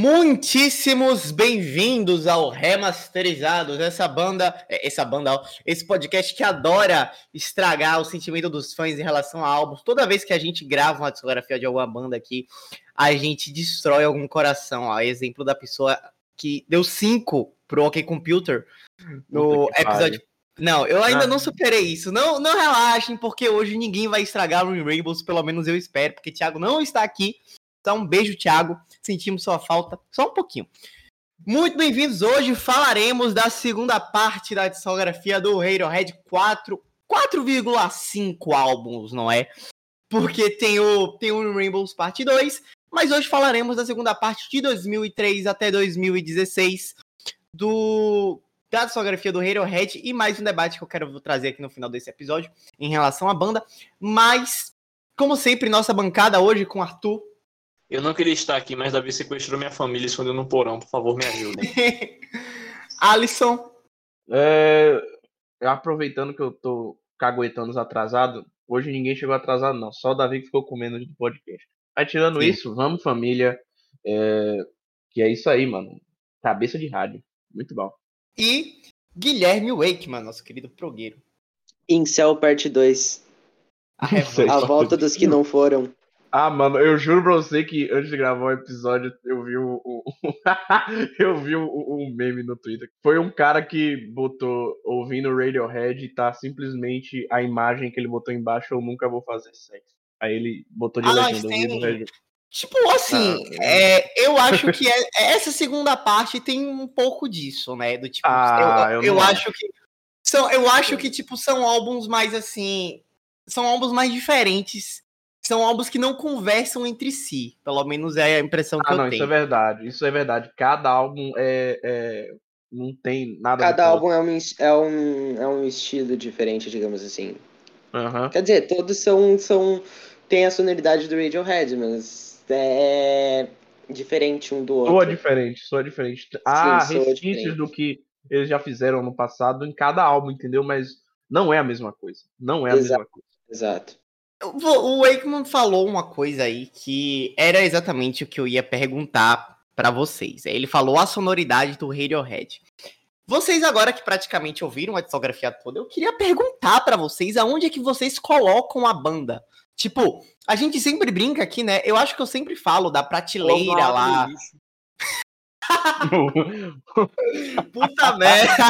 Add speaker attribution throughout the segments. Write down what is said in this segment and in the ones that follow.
Speaker 1: Muitíssimos bem-vindos ao Remasterizados, essa banda, é, essa banda, esse podcast que adora estragar o sentimento dos fãs em relação a álbuns. Toda vez que a gente grava uma discografia de alguma banda aqui, a gente destrói algum coração. Ó. Exemplo da pessoa que deu 5 pro OK Computer no episódio. Não, eu ainda ah. não superei isso. Não, não relaxem, porque hoje ninguém vai estragar o Rainbows, pelo menos eu espero, porque Thiago não está aqui. Então, um beijo, Thiago. Sentimos sua falta só um pouquinho. Muito bem-vindos. Hoje falaremos da segunda parte da discografia do Radiohead 4, 4,5 álbuns, não é? Porque tem o, tem o Rainbows Parte 2, mas hoje falaremos da segunda parte de 2003 até 2016 do da discografia do Radiohead e mais um debate que eu quero trazer aqui no final desse episódio em relação à banda. Mas, como sempre, nossa bancada hoje com Arthur.
Speaker 2: Eu não queria estar aqui, mas Davi sequestrou minha família e escondeu no porão. Por favor, me ajudem.
Speaker 1: Alisson.
Speaker 3: É, aproveitando que eu tô caguetando atrasado, hoje ninguém chegou atrasado, não. Só o Davi que ficou comendo do podcast. Aí, tirando Sim. isso, vamos, família. É, que é isso aí, mano. Cabeça de rádio. Muito bom.
Speaker 1: E Guilherme Wakeman, nosso querido progueiro.
Speaker 4: Incel Parte 2. A, a volta dos que não foram.
Speaker 3: Ah, mano, eu juro pra você que antes de gravar o episódio eu vi o, o eu vi o, o, meme no Twitter. Foi um cara que botou ouvindo Radiohead e tá simplesmente a imagem que ele botou embaixo eu nunca vou fazer sexo. Aí ele botou de ah, legenda ouvindo Radiohead.
Speaker 1: Tipo assim, ah, é, eu acho que é, essa segunda parte tem um pouco disso, né? Do tipo, ah, eu, eu, eu acho que são, eu acho que tipo são álbuns mais assim, são álbuns mais diferentes são álbuns que não conversam entre si. Pelo menos é a impressão que ah, eu
Speaker 3: não,
Speaker 1: tenho.
Speaker 3: Isso é verdade, isso é verdade. Cada álbum é, é não tem nada.
Speaker 4: Cada álbum é um, é, um, é um estilo diferente, digamos assim.
Speaker 3: Uhum.
Speaker 4: Quer dizer, todos são, são. tem a sonoridade do Radiohead, mas é diferente um do outro.
Speaker 3: Soa diferente, soa diferente. Há Sim, resquícios do que eles já fizeram no passado em cada álbum, entendeu? Mas não é a mesma coisa. Não é a
Speaker 4: Exato.
Speaker 3: mesma coisa.
Speaker 4: Exato.
Speaker 1: O Wakeman falou uma coisa aí que era exatamente o que eu ia perguntar para vocês. Ele falou a sonoridade do Radiohead. Vocês agora que praticamente ouviram a discografia toda, eu queria perguntar para vocês aonde é que vocês colocam a banda. Tipo, a gente sempre brinca aqui, né? Eu acho que eu sempre falo da prateleira lá. Puta merda!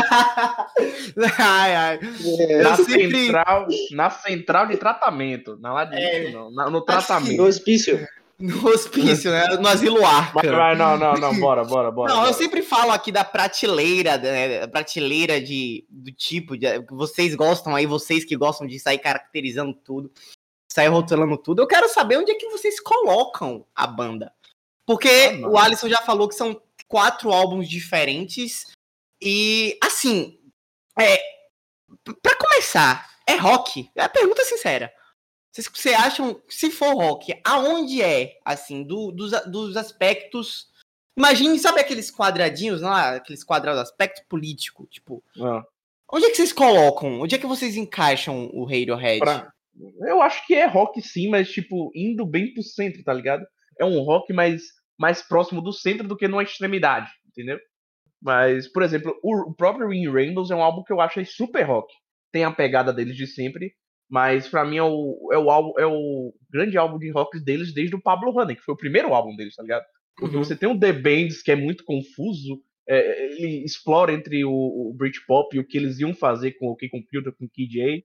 Speaker 3: ai, ai. É, na, sempre... central, na central de tratamento. Na lá de é, não, no tratamento.
Speaker 4: No hospício.
Speaker 1: No hospício, né? No asilo arca.
Speaker 3: não, não, não, bora, bora, bora.
Speaker 1: Não,
Speaker 3: bora.
Speaker 1: eu sempre falo aqui da prateleira, né? Prateleira de, do tipo, de, vocês gostam aí, vocês que gostam de sair caracterizando tudo, sair rotulando tudo. Eu quero saber onde é que vocês colocam a banda. Porque ah, o Alisson já falou que são quatro álbuns diferentes. E, assim, é, para começar, é rock? É a pergunta sincera. Vocês, vocês acham, se for rock, aonde é, assim, do, dos, dos aspectos. Imagine, sabe aqueles quadradinhos lá, aqueles quadrados, aspecto político, tipo. Ah. Onde é que vocês colocam? Onde é que vocês encaixam o Radiohead? Pra...
Speaker 3: Eu acho que é rock sim, mas, tipo, indo bem pro centro, tá ligado? É um rock mais mais próximo do centro do que numa extremidade, entendeu? Mas, por exemplo, o, próprio In Rainbows é um álbum que eu acho super rock. Tem a pegada deles de sempre, mas para mim é o, é, o álbum, é o grande álbum de rock deles desde o Pablo Honey, que foi o primeiro álbum deles, tá ligado? Porque uhum. você tem o The Bands, que é muito confuso, é, ele explora entre o, o Britpop e o que eles iam fazer com o OK Computer, com o KJ.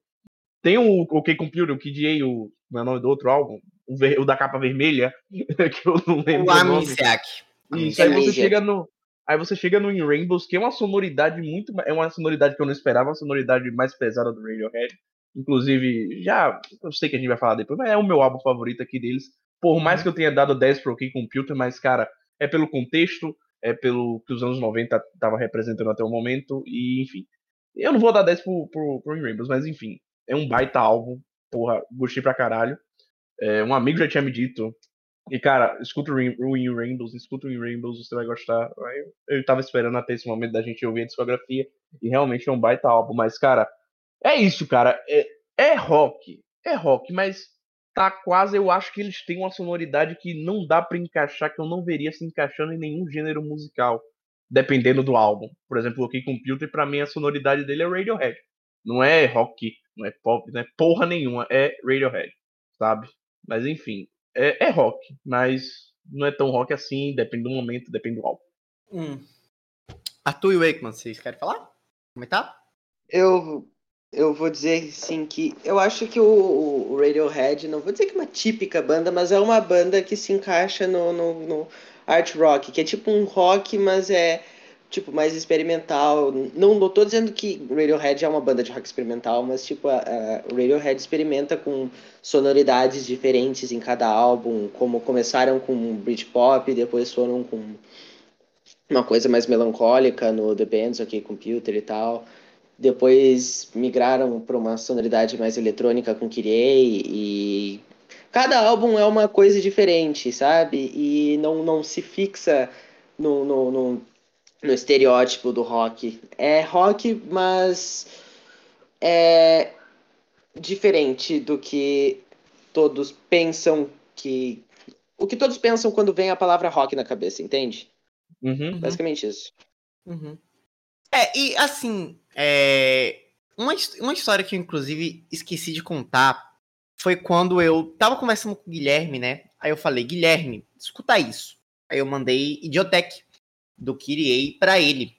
Speaker 3: Tem o OK Computer, o KJ, o, não é o nome do outro álbum? O, ver, o da capa vermelha, que eu não lembro. O
Speaker 1: Amnesiac.
Speaker 3: Isso, aí você chega no. Aí você chega no In Rainbows, que é uma sonoridade muito. É uma sonoridade que eu não esperava, uma sonoridade mais pesada do Radiohead. Inclusive, já. Eu sei que a gente vai falar depois, mas é o meu álbum favorito aqui deles. Por mais uhum. que eu tenha dado 10 pro OK Computer, mas, cara, é pelo contexto, é pelo que os anos 90 tava representando até o momento, e enfim. Eu não vou dar 10 pro, pro, pro In Rainbows, mas enfim. É um baita álbum. Porra, gostei pra caralho. É, um amigo já tinha me dito. E, cara, escuta o In Rainbows, escuta o In Rainbows, você vai gostar. Eu, eu tava esperando até esse momento da gente ouvir a discografia. E realmente é um baita álbum. Mas, cara, é isso, cara. É, é rock. É rock, mas tá quase, eu acho que eles têm uma sonoridade que não dá para encaixar, que eu não veria se encaixando em nenhum gênero musical, dependendo do álbum. Por exemplo, o OK Computer, para mim a sonoridade dele é Radiohead. Não é rock, não é pop, não é porra nenhuma, é Radiohead, sabe? Mas enfim, é, é rock, mas não é tão rock assim, depende do momento, depende do álbum.
Speaker 1: Hum. Arthur e Wakeman, vocês querem falar? Comentar?
Speaker 4: Eu eu vou dizer sim que eu acho que o, o, Radiohead, não vou dizer que é uma típica banda, mas é uma banda que se encaixa no, no, no, art rock, que é tipo um rock, mas é tipo mais experimental. Não, não tô dizendo que Radiohead é uma banda de rock experimental, mas tipo a, a Radiohead experimenta com sonoridades diferentes em cada álbum, como começaram com Britpop, depois foram com uma coisa mais melancólica no The Bands, OK Computer e tal. Depois migraram para uma sonoridade mais eletrônica com Kyrie e cada álbum é uma coisa diferente, sabe? E não, não se fixa no, no, no, no estereótipo do rock. É rock, mas é diferente do que todos pensam que. O que todos pensam quando vem a palavra rock na cabeça, entende?
Speaker 3: Uhum,
Speaker 4: Basicamente isso.
Speaker 1: Uhum. É, e assim, é, uma, uma história que eu, inclusive, esqueci de contar foi quando eu tava conversando com o Guilherme, né? Aí eu falei, Guilherme, escuta isso. Aí eu mandei Idiotech do Kyrie para ele.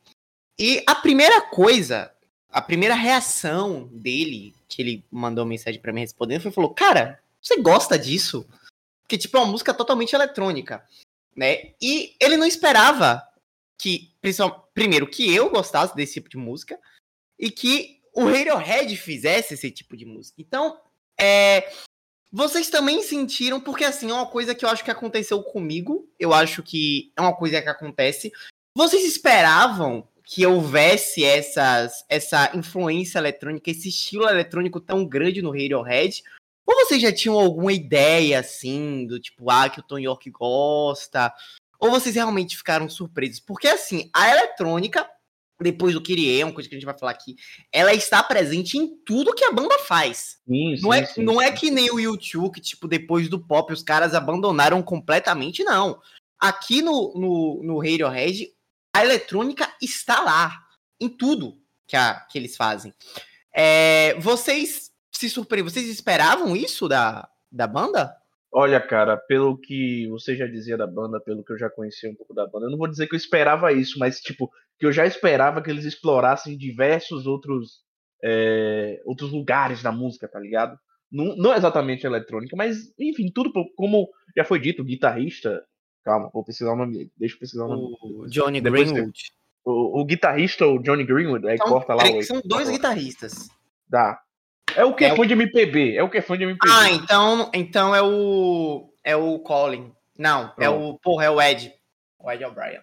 Speaker 1: E a primeira coisa, a primeira reação dele, que ele mandou mensagem para mim respondendo, foi falou: "Cara, você gosta disso?" Porque tipo é uma música totalmente eletrônica, né? E ele não esperava que, primeiro, que eu gostasse desse tipo de música e que o Radiohead fizesse esse tipo de música. Então, é, vocês também sentiram, porque assim, é uma coisa que eu acho que aconteceu comigo, eu acho que é uma coisa que acontece. Vocês esperavam que houvesse essas, essa influência eletrônica, esse estilo eletrônico tão grande no Radiohead? Ou vocês já tinham alguma ideia, assim, do tipo, ah, que o Tom York gosta? Ou vocês realmente ficaram surpresos? Porque, assim, a eletrônica, depois do Kyrie, uma coisa que a gente vai falar aqui, ela está presente em tudo que a banda faz.
Speaker 3: Sim,
Speaker 1: não, é,
Speaker 3: sim,
Speaker 1: não é que nem o YouTube, que, tipo, depois do pop os caras abandonaram completamente, não. Aqui no, no, no Radiohead, a eletrônica está lá, em tudo que, a, que eles fazem. É, vocês se surpreendem, vocês esperavam isso da, da banda?
Speaker 3: Olha, cara, pelo que você já dizia da banda, pelo que eu já conhecia um pouco da banda, eu não vou dizer que eu esperava isso, mas tipo, que eu já esperava que eles explorassem diversos outros é, outros lugares da música, tá ligado? Não, não exatamente eletrônica, mas enfim, tudo como já foi dito, o guitarrista. Calma, vou pesquisar o nome dele. Deixa eu pesquisar o nome
Speaker 1: O Johnny
Speaker 3: Depois
Speaker 1: Greenwood.
Speaker 3: O, o guitarrista, o Johnny Greenwood, aí
Speaker 1: São,
Speaker 3: corta lá o.
Speaker 1: são dois guitarristas.
Speaker 3: Dá. É o que é,
Speaker 1: É o-
Speaker 3: fã de MPB, é o que é fã de MPB.
Speaker 1: Ah, então, então é o. É o Colin. Não, é o. Porra, é o Ed. O Ed O'Brien.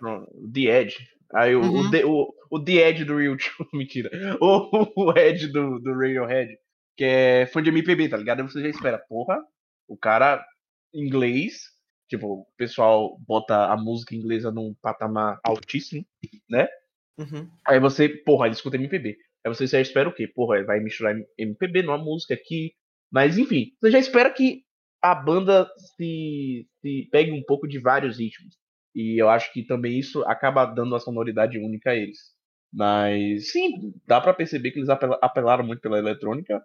Speaker 3: The Edge. Aí o,
Speaker 1: Uhum.
Speaker 3: o, The- o, o The Edge do Real True, mentira. O, o Ed do, do Radiohead, que é fã de MPB, tá ligado? Aí você já espera, porra, o cara inglês, tipo, o pessoal bota a música inglesa num patamar altíssimo, né?
Speaker 1: Uhum.
Speaker 3: Aí você, porra, ele escuta MPB. Aí você já espera o quê? Porra, ele vai misturar MPB numa música aqui. Mas enfim, você já espera que a banda se, se pegue um pouco de vários ritmos. E eu acho que também isso acaba dando uma sonoridade única a eles. Mas sim, dá pra perceber que eles apela- apelaram muito pela eletrônica.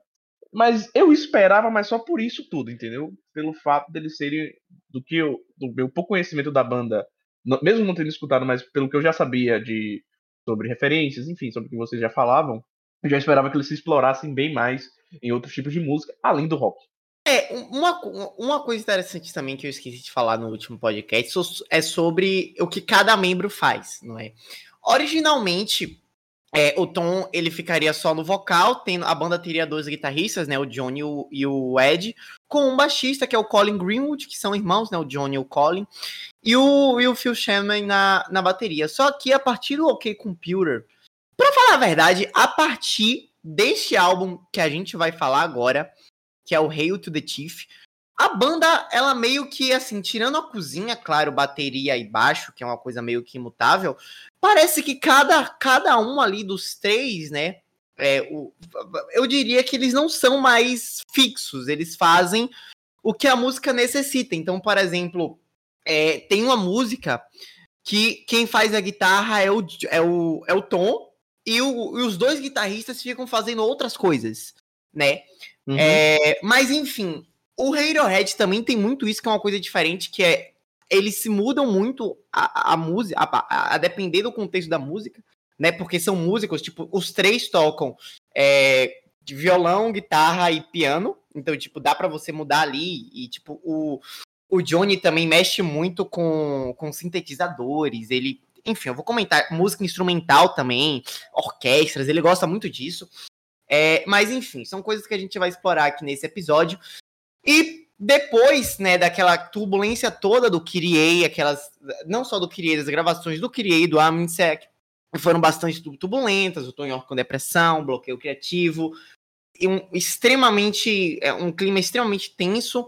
Speaker 3: Mas eu esperava, mas só por isso tudo, entendeu? Pelo fato deles serem do que eu, do meu pouco conhecimento da banda, mesmo não tendo escutado, mas pelo que eu já sabia de sobre referências, enfim, sobre o que vocês já falavam, eu já esperava que eles se explorassem bem mais em outros tipos de música, além do rock.
Speaker 1: É, uma, uma coisa interessante também que eu esqueci de falar no último podcast é sobre o que cada membro faz, não é? Originalmente, é, o Tom ele ficaria só no vocal, tendo, a banda teria dois guitarristas, né? O Johnny e o, Ed, com um baixista, que é o Colin Greenwood, que são irmãos, né? O Johnny e o Colin, e o, e o Phil Sherman na, na bateria. Só que a partir do OK Computer, pra falar a verdade, a partir deste álbum que a gente vai falar agora, que é o Hail to the Chief. A banda, ela meio que, assim, tirando a cozinha, claro, bateria e baixo, que é uma coisa meio que imutável, parece que cada, cada um ali dos três, né, é, o, eu diria que eles não são mais fixos, eles fazem o que a música necessita. Então, por exemplo, é, tem uma música que quem faz a guitarra é o, é o, é o Tom e, o, e os dois guitarristas ficam fazendo outras coisas, né? Uhum. É, mas enfim, o Radiohead também tem muito isso que é uma coisa diferente, que é eles se mudam muito a, música, a, a, a, depender do contexto da música, né? Porque são músicos, tipo, os três tocam é, violão, guitarra e piano. Então, tipo, dá para você mudar ali. E, tipo, o, o Johnny também mexe muito com, com sintetizadores. Ele. Enfim, eu vou comentar música instrumental também, orquestras, ele gosta muito disso. É, mas enfim, são coisas que a gente vai explorar aqui nesse episódio. E depois, né, daquela turbulência toda do Kyrie, aquelas. Não só do Kyrie, das gravações do Kyrie, do Aminsec, foram bastante turbulentas, o Tony York com depressão, bloqueio criativo, e um extremamente. É, um clima extremamente tenso.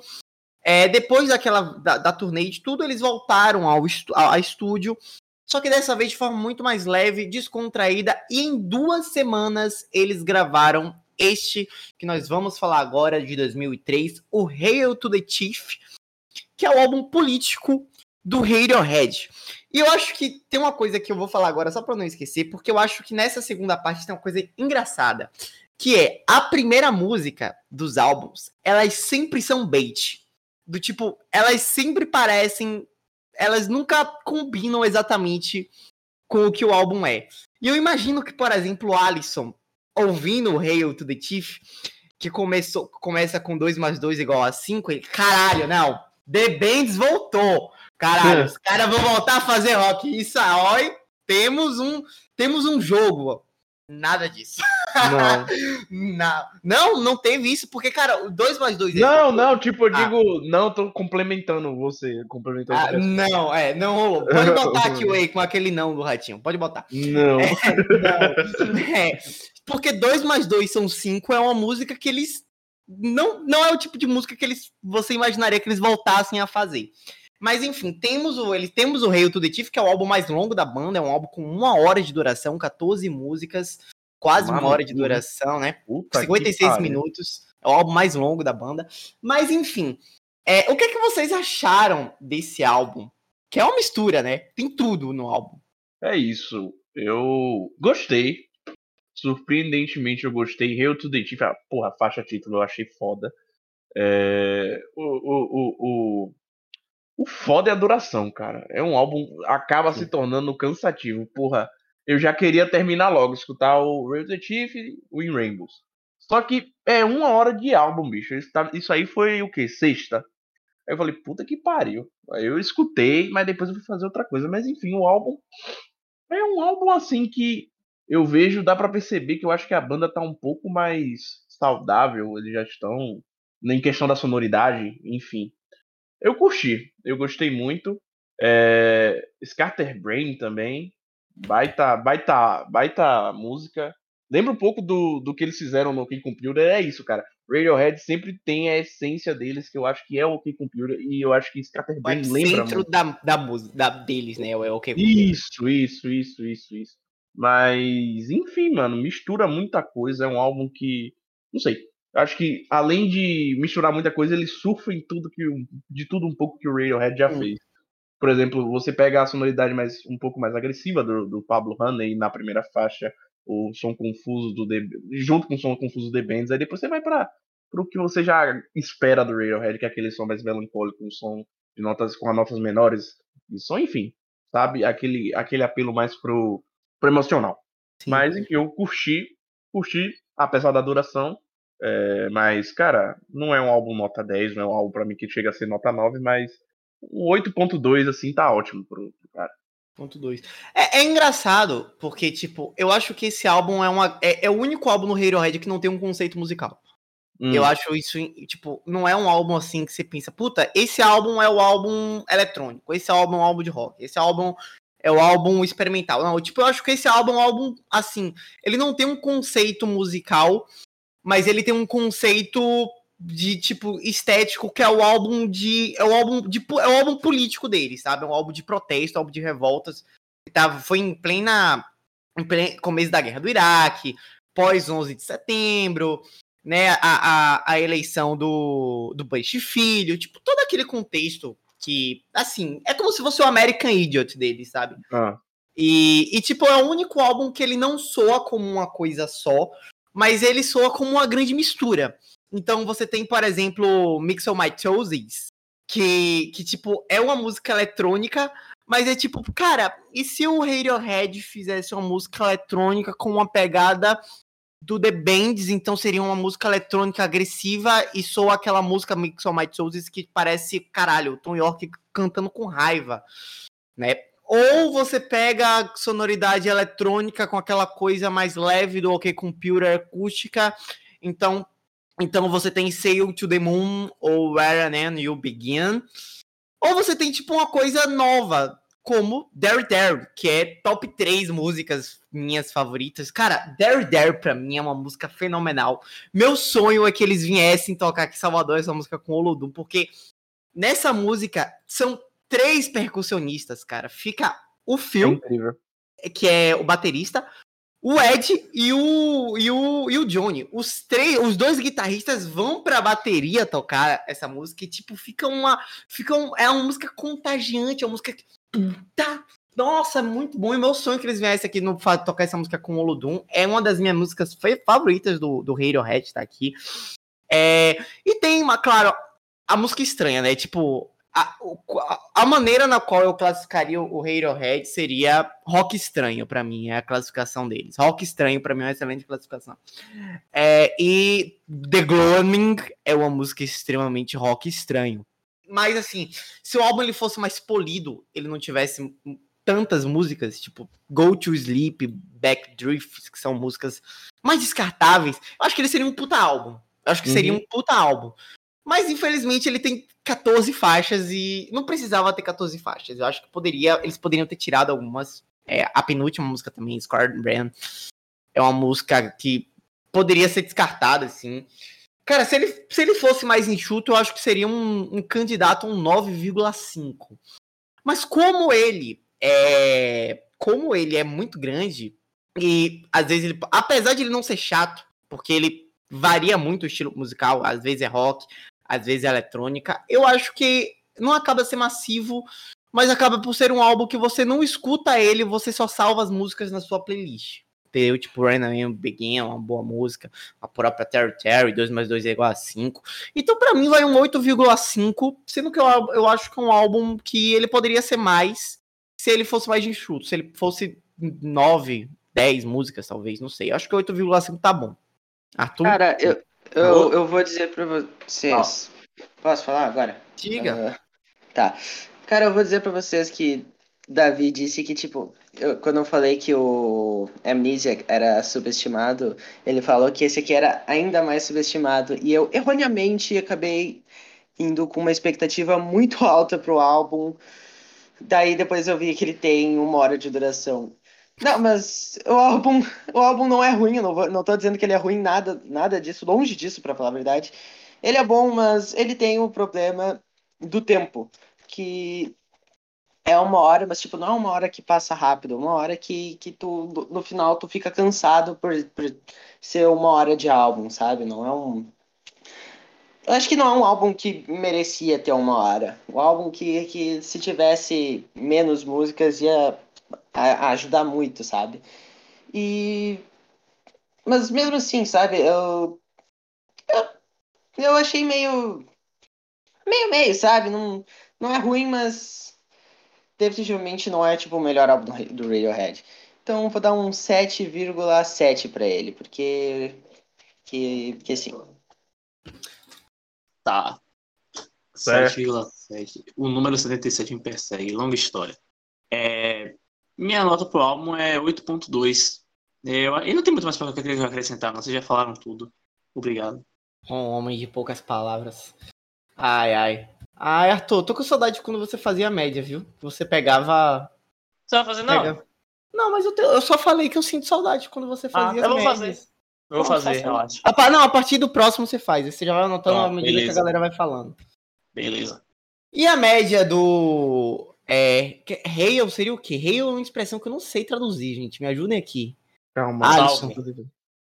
Speaker 1: É, depois daquela da, da turnê de tudo, eles voltaram ao, ao, ao estúdio, só que dessa vez de forma muito mais leve, descontraída, e em duas semanas eles gravaram este que nós vamos falar agora de 2003, o Hail to the Chief, que é o álbum político do Radiohead. E eu acho que tem uma coisa que eu vou falar agora, só para não esquecer, porque eu acho que nessa segunda parte tem uma coisa engraçada, que é a primeira música dos álbuns, elas sempre são bait. Do tipo, elas sempre parecem. Elas nunca combinam exatamente com o que o álbum é. E eu imagino que, por exemplo, o Alisson, ouvindo o Hail to the Chief, que começou, começa com 2 mais 2 igual a 5, ele, caralho, não, The Bands voltou. Caralho, os caras vão voltar a fazer rock. Isso aí, temos um, temos um jogo. Nada disso. Não. não. Não, não teve isso, porque, cara, 2 mais 2
Speaker 3: é Não, não, tipo, eu ah. digo, não, tô complementando você. Complementando
Speaker 1: ah, não, é, não rolou. Pode botar aqui o com aquele não do ratinho. Pode botar.
Speaker 3: Não. É,
Speaker 1: não. É, porque 2 mais 2 são 5 é uma música que eles. Não, não é o tipo de música que eles você imaginaria que eles voltassem a fazer. Mas enfim, temos o, ele, temos o Hail to the Chief, que é o álbum mais longo da banda, é um álbum com uma hora de duração, 14 músicas, quase uma, uma hora de duração, né? Puta 56 minutos. É o álbum mais longo da banda. Mas enfim, é, o que é que vocês acharam desse álbum? Que é uma mistura, né? Tem tudo no álbum.
Speaker 3: É isso. Eu gostei. Surpreendentemente eu gostei. Hail to the Chief, a, porra, a faixa título eu achei foda. É, o, o, o, o, o foda é a duração, cara. É um álbum. Acaba Sim. se tornando cansativo. Porra, eu já queria terminar logo, escutar o Rail the Chief e o In Rainbows. Só que é uma hora de álbum, bicho. Tá, isso aí foi o quê? Sexta. Aí eu falei, puta que pariu. Aí eu escutei, mas depois eu fui fazer outra coisa. Mas enfim, o álbum. É um álbum assim que eu vejo, dá para perceber que eu acho que a banda tá um pouco mais saudável. Eles já estão. Em questão da sonoridade, enfim. Eu curti, eu gostei muito. É, Scatterbrain também, baita, baita, baita música. Lembra um pouco do, do que eles fizeram no King Computer, é isso, cara. Radiohead sempre tem a essência deles, que eu acho que é o King Computer, e eu acho que Scatterbrain lembra.
Speaker 1: Centro da, da música da, deles, né? É o
Speaker 3: OK Computer. Isso, isso, isso, isso, isso. Mas, enfim, mano, mistura muita coisa. É um álbum que. Não sei acho que além de misturar muita coisa, ele surfa em tudo que de tudo um pouco que o Radiohead já hum. fez. Por exemplo, você pega a sonoridade mais um pouco mais agressiva do, do Pablo Honey na primeira faixa, o som confuso do The, junto com o som confuso do The Bands, aí depois você vai para o que você já espera do Radiohead, que é aquele som mais melancólico, um som de notas com notas menores, e som, enfim, sabe, aquele aquele apelo mais pro, pro emocional. Sim. Mas enfim, eu curti, curti apesar da duração, é, mas, cara, não é um álbum nota 10, não é um álbum para mim que chega a ser nota 9, mas um 8.2, assim, tá ótimo pro, pro cara.
Speaker 1: Ponto 2. É, é, engraçado, porque, tipo, eu acho que esse álbum é, uma, é, é o único álbum no Radiohead que não tem um conceito musical. Hum. Eu acho isso, tipo, não é um álbum assim que você pensa, puta, esse álbum é o álbum eletrônico, esse álbum é um álbum de rock, esse álbum é o álbum experimental. Não, tipo, eu acho que esse álbum é um álbum, assim, ele não tem um conceito musical mas ele tem um conceito de tipo estético que é o álbum de é o álbum de é o álbum político dele, sabe? É um álbum de protesto, um álbum de revoltas. Tava, foi em plena, em plena começo da guerra do Iraque, pós 11 de setembro, né, a, a, a eleição do, do Bush Filho, tipo, todo aquele contexto que, assim, é como se fosse o American Idiot dele, sabe?
Speaker 3: Ah.
Speaker 1: E, e, tipo, é o único álbum que ele não soa como uma coisa só, mas ele soa como uma grande mistura. Então você tem, por exemplo, Mixel My Toesies, que, que, tipo, é uma música eletrônica, mas é tipo, cara, e se o Radiohead fizesse uma música eletrônica com uma pegada do The Bands, então seria uma música eletrônica agressiva e sou aquela música Mix of My Toes que parece, caralho, Tom York cantando com raiva, né? Ou você pega a sonoridade eletrônica com aquela coisa mais leve do OK Computer acústica, então então você tem Sail to the Moon ou Where and Then You Begin, ou você tem tipo uma coisa nova, como Dare Dare, que é top 3 músicas minhas favoritas. Cara, Dare Dare pra mim é uma música fenomenal. Meu sonho é que eles viessem tocar aqui em Salvador essa música com o Olodum, porque nessa música são três percussionistas, cara. Fica o Phil, é que é o baterista, o Ed e o, e o, e o Johnny. Os três, os dois guitarristas vão pra bateria tocar essa música e, tipo, fica uma. Fica um, é uma música contagiante, é uma música que Tá. Nossa, muito bom. E meu sonho é que eles viessem aqui no tocar essa música com o Olodum. É uma das minhas músicas favoritas do, do Radiohead, tá aqui. É, e tem, uma, claro, a música estranha, né? Tipo, a, a, maneira na qual eu classificaria o Radiohead seria rock estranho para mim, é a classificação deles. Rock estranho para mim é uma excelente classificação. É, e The Gloaming é uma música extremamente rock estranho. Mas assim, se o álbum ele fosse mais polido, ele não tivesse tantas músicas, tipo Go to Sleep, Back Drift, que são músicas mais descartáveis, eu acho que ele seria um puta álbum. Eu acho que uhum. seria um puta álbum. Mas infelizmente ele tem 14 faixas e não precisava ter 14 faixas. Eu acho que poderia, eles poderiam ter tirado algumas. É, a penúltima música também, Square Brand, é uma música que poderia ser descartada, assim. Cara, se ele, se ele fosse mais enxuto, eu acho que seria um, um candidato a um 9,5. Mas como ele é. Como ele é muito grande, e às vezes ele. Apesar de ele não ser chato, porque ele varia muito o estilo musical, às vezes é rock, às vezes é eletrônica, eu acho que não acaba ser massivo, mas acaba por ser um álbum que você não escuta ele, você só salva as músicas na sua playlist ter, tipo, Rain Man Begin, uma boa música, a própria Terry Terry, 2 mais 2 é igual a 5. Então, para mim, vai um 8,5, sendo que eu, eu acho que é um álbum que ele poderia ser mais se ele fosse mais enxuto, se ele fosse 9, 10 músicas, talvez, não sei. Eu acho que 8,5 tá bom.
Speaker 4: Arthur? Cara, eu, eu, eu vou dizer pra vocês. Posso falar agora?
Speaker 1: Diga.
Speaker 4: Uh, tá. Cara, eu vou dizer pra vocês que Davi disse que, tipo, eu, quando eu falei que o Amnesia era subestimado, ele falou que esse aqui era ainda mais subestimado. E eu, erroneamente, acabei indo com uma expectativa muito alta pro álbum. Daí depois eu vi que ele tem uma hora de duração. Não, mas o álbum, o álbum não é ruim, eu não, vou, não tô dizendo que ele é ruim, nada, nada disso, longe disso, para falar a verdade. Ele é bom, mas ele tem o problema do tempo, que é uma hora, mas tipo, não é uma hora que passa rápido, é uma hora que, que tu, no final, tu fica cansado por, por ser uma hora de álbum, sabe? Não é um. Eu acho que não é um álbum que merecia ter uma hora. Um álbum que, que se tivesse menos músicas ia ajudar muito, sabe? E. Mas mesmo assim, sabe? Eu. Eu, eu achei meio. Meio meio, sabe? Não, não é ruim, mas definitivamente não é tipo o melhor álbum do Radiohead. Então vou dar um 7,7 para ele, porque que que sim.
Speaker 2: Tá. 7,7. O número 77 me persegue, longa história. É, minha nota pro álbum é 8.2. Eu, eu não tenho muito mais para acrescentar, não. Vocês já falaram tudo. Obrigado.
Speaker 1: Um homem de poucas palavras. Ai, ai. Ai, Arthur, tô com saudade de quando você fazia a média, viu? Você pegava.
Speaker 2: Você vai fazer não? Pega...
Speaker 1: Não, mas eu, te... eu, só falei que eu sinto saudade quando você ah, fazia
Speaker 2: ah, eu vou médias. fazer. Eu vou fazer, relaxa.
Speaker 1: Ah, não, a partir do próximo você faz. Você já vai anotando a medida beleza. que a galera vai falando.
Speaker 2: Beleza.
Speaker 1: E a média do. É. Hail seria o quê? Hail é uma expressão que eu não sei traduzir, gente. Me ajudem aqui.
Speaker 3: Calma, Alisson.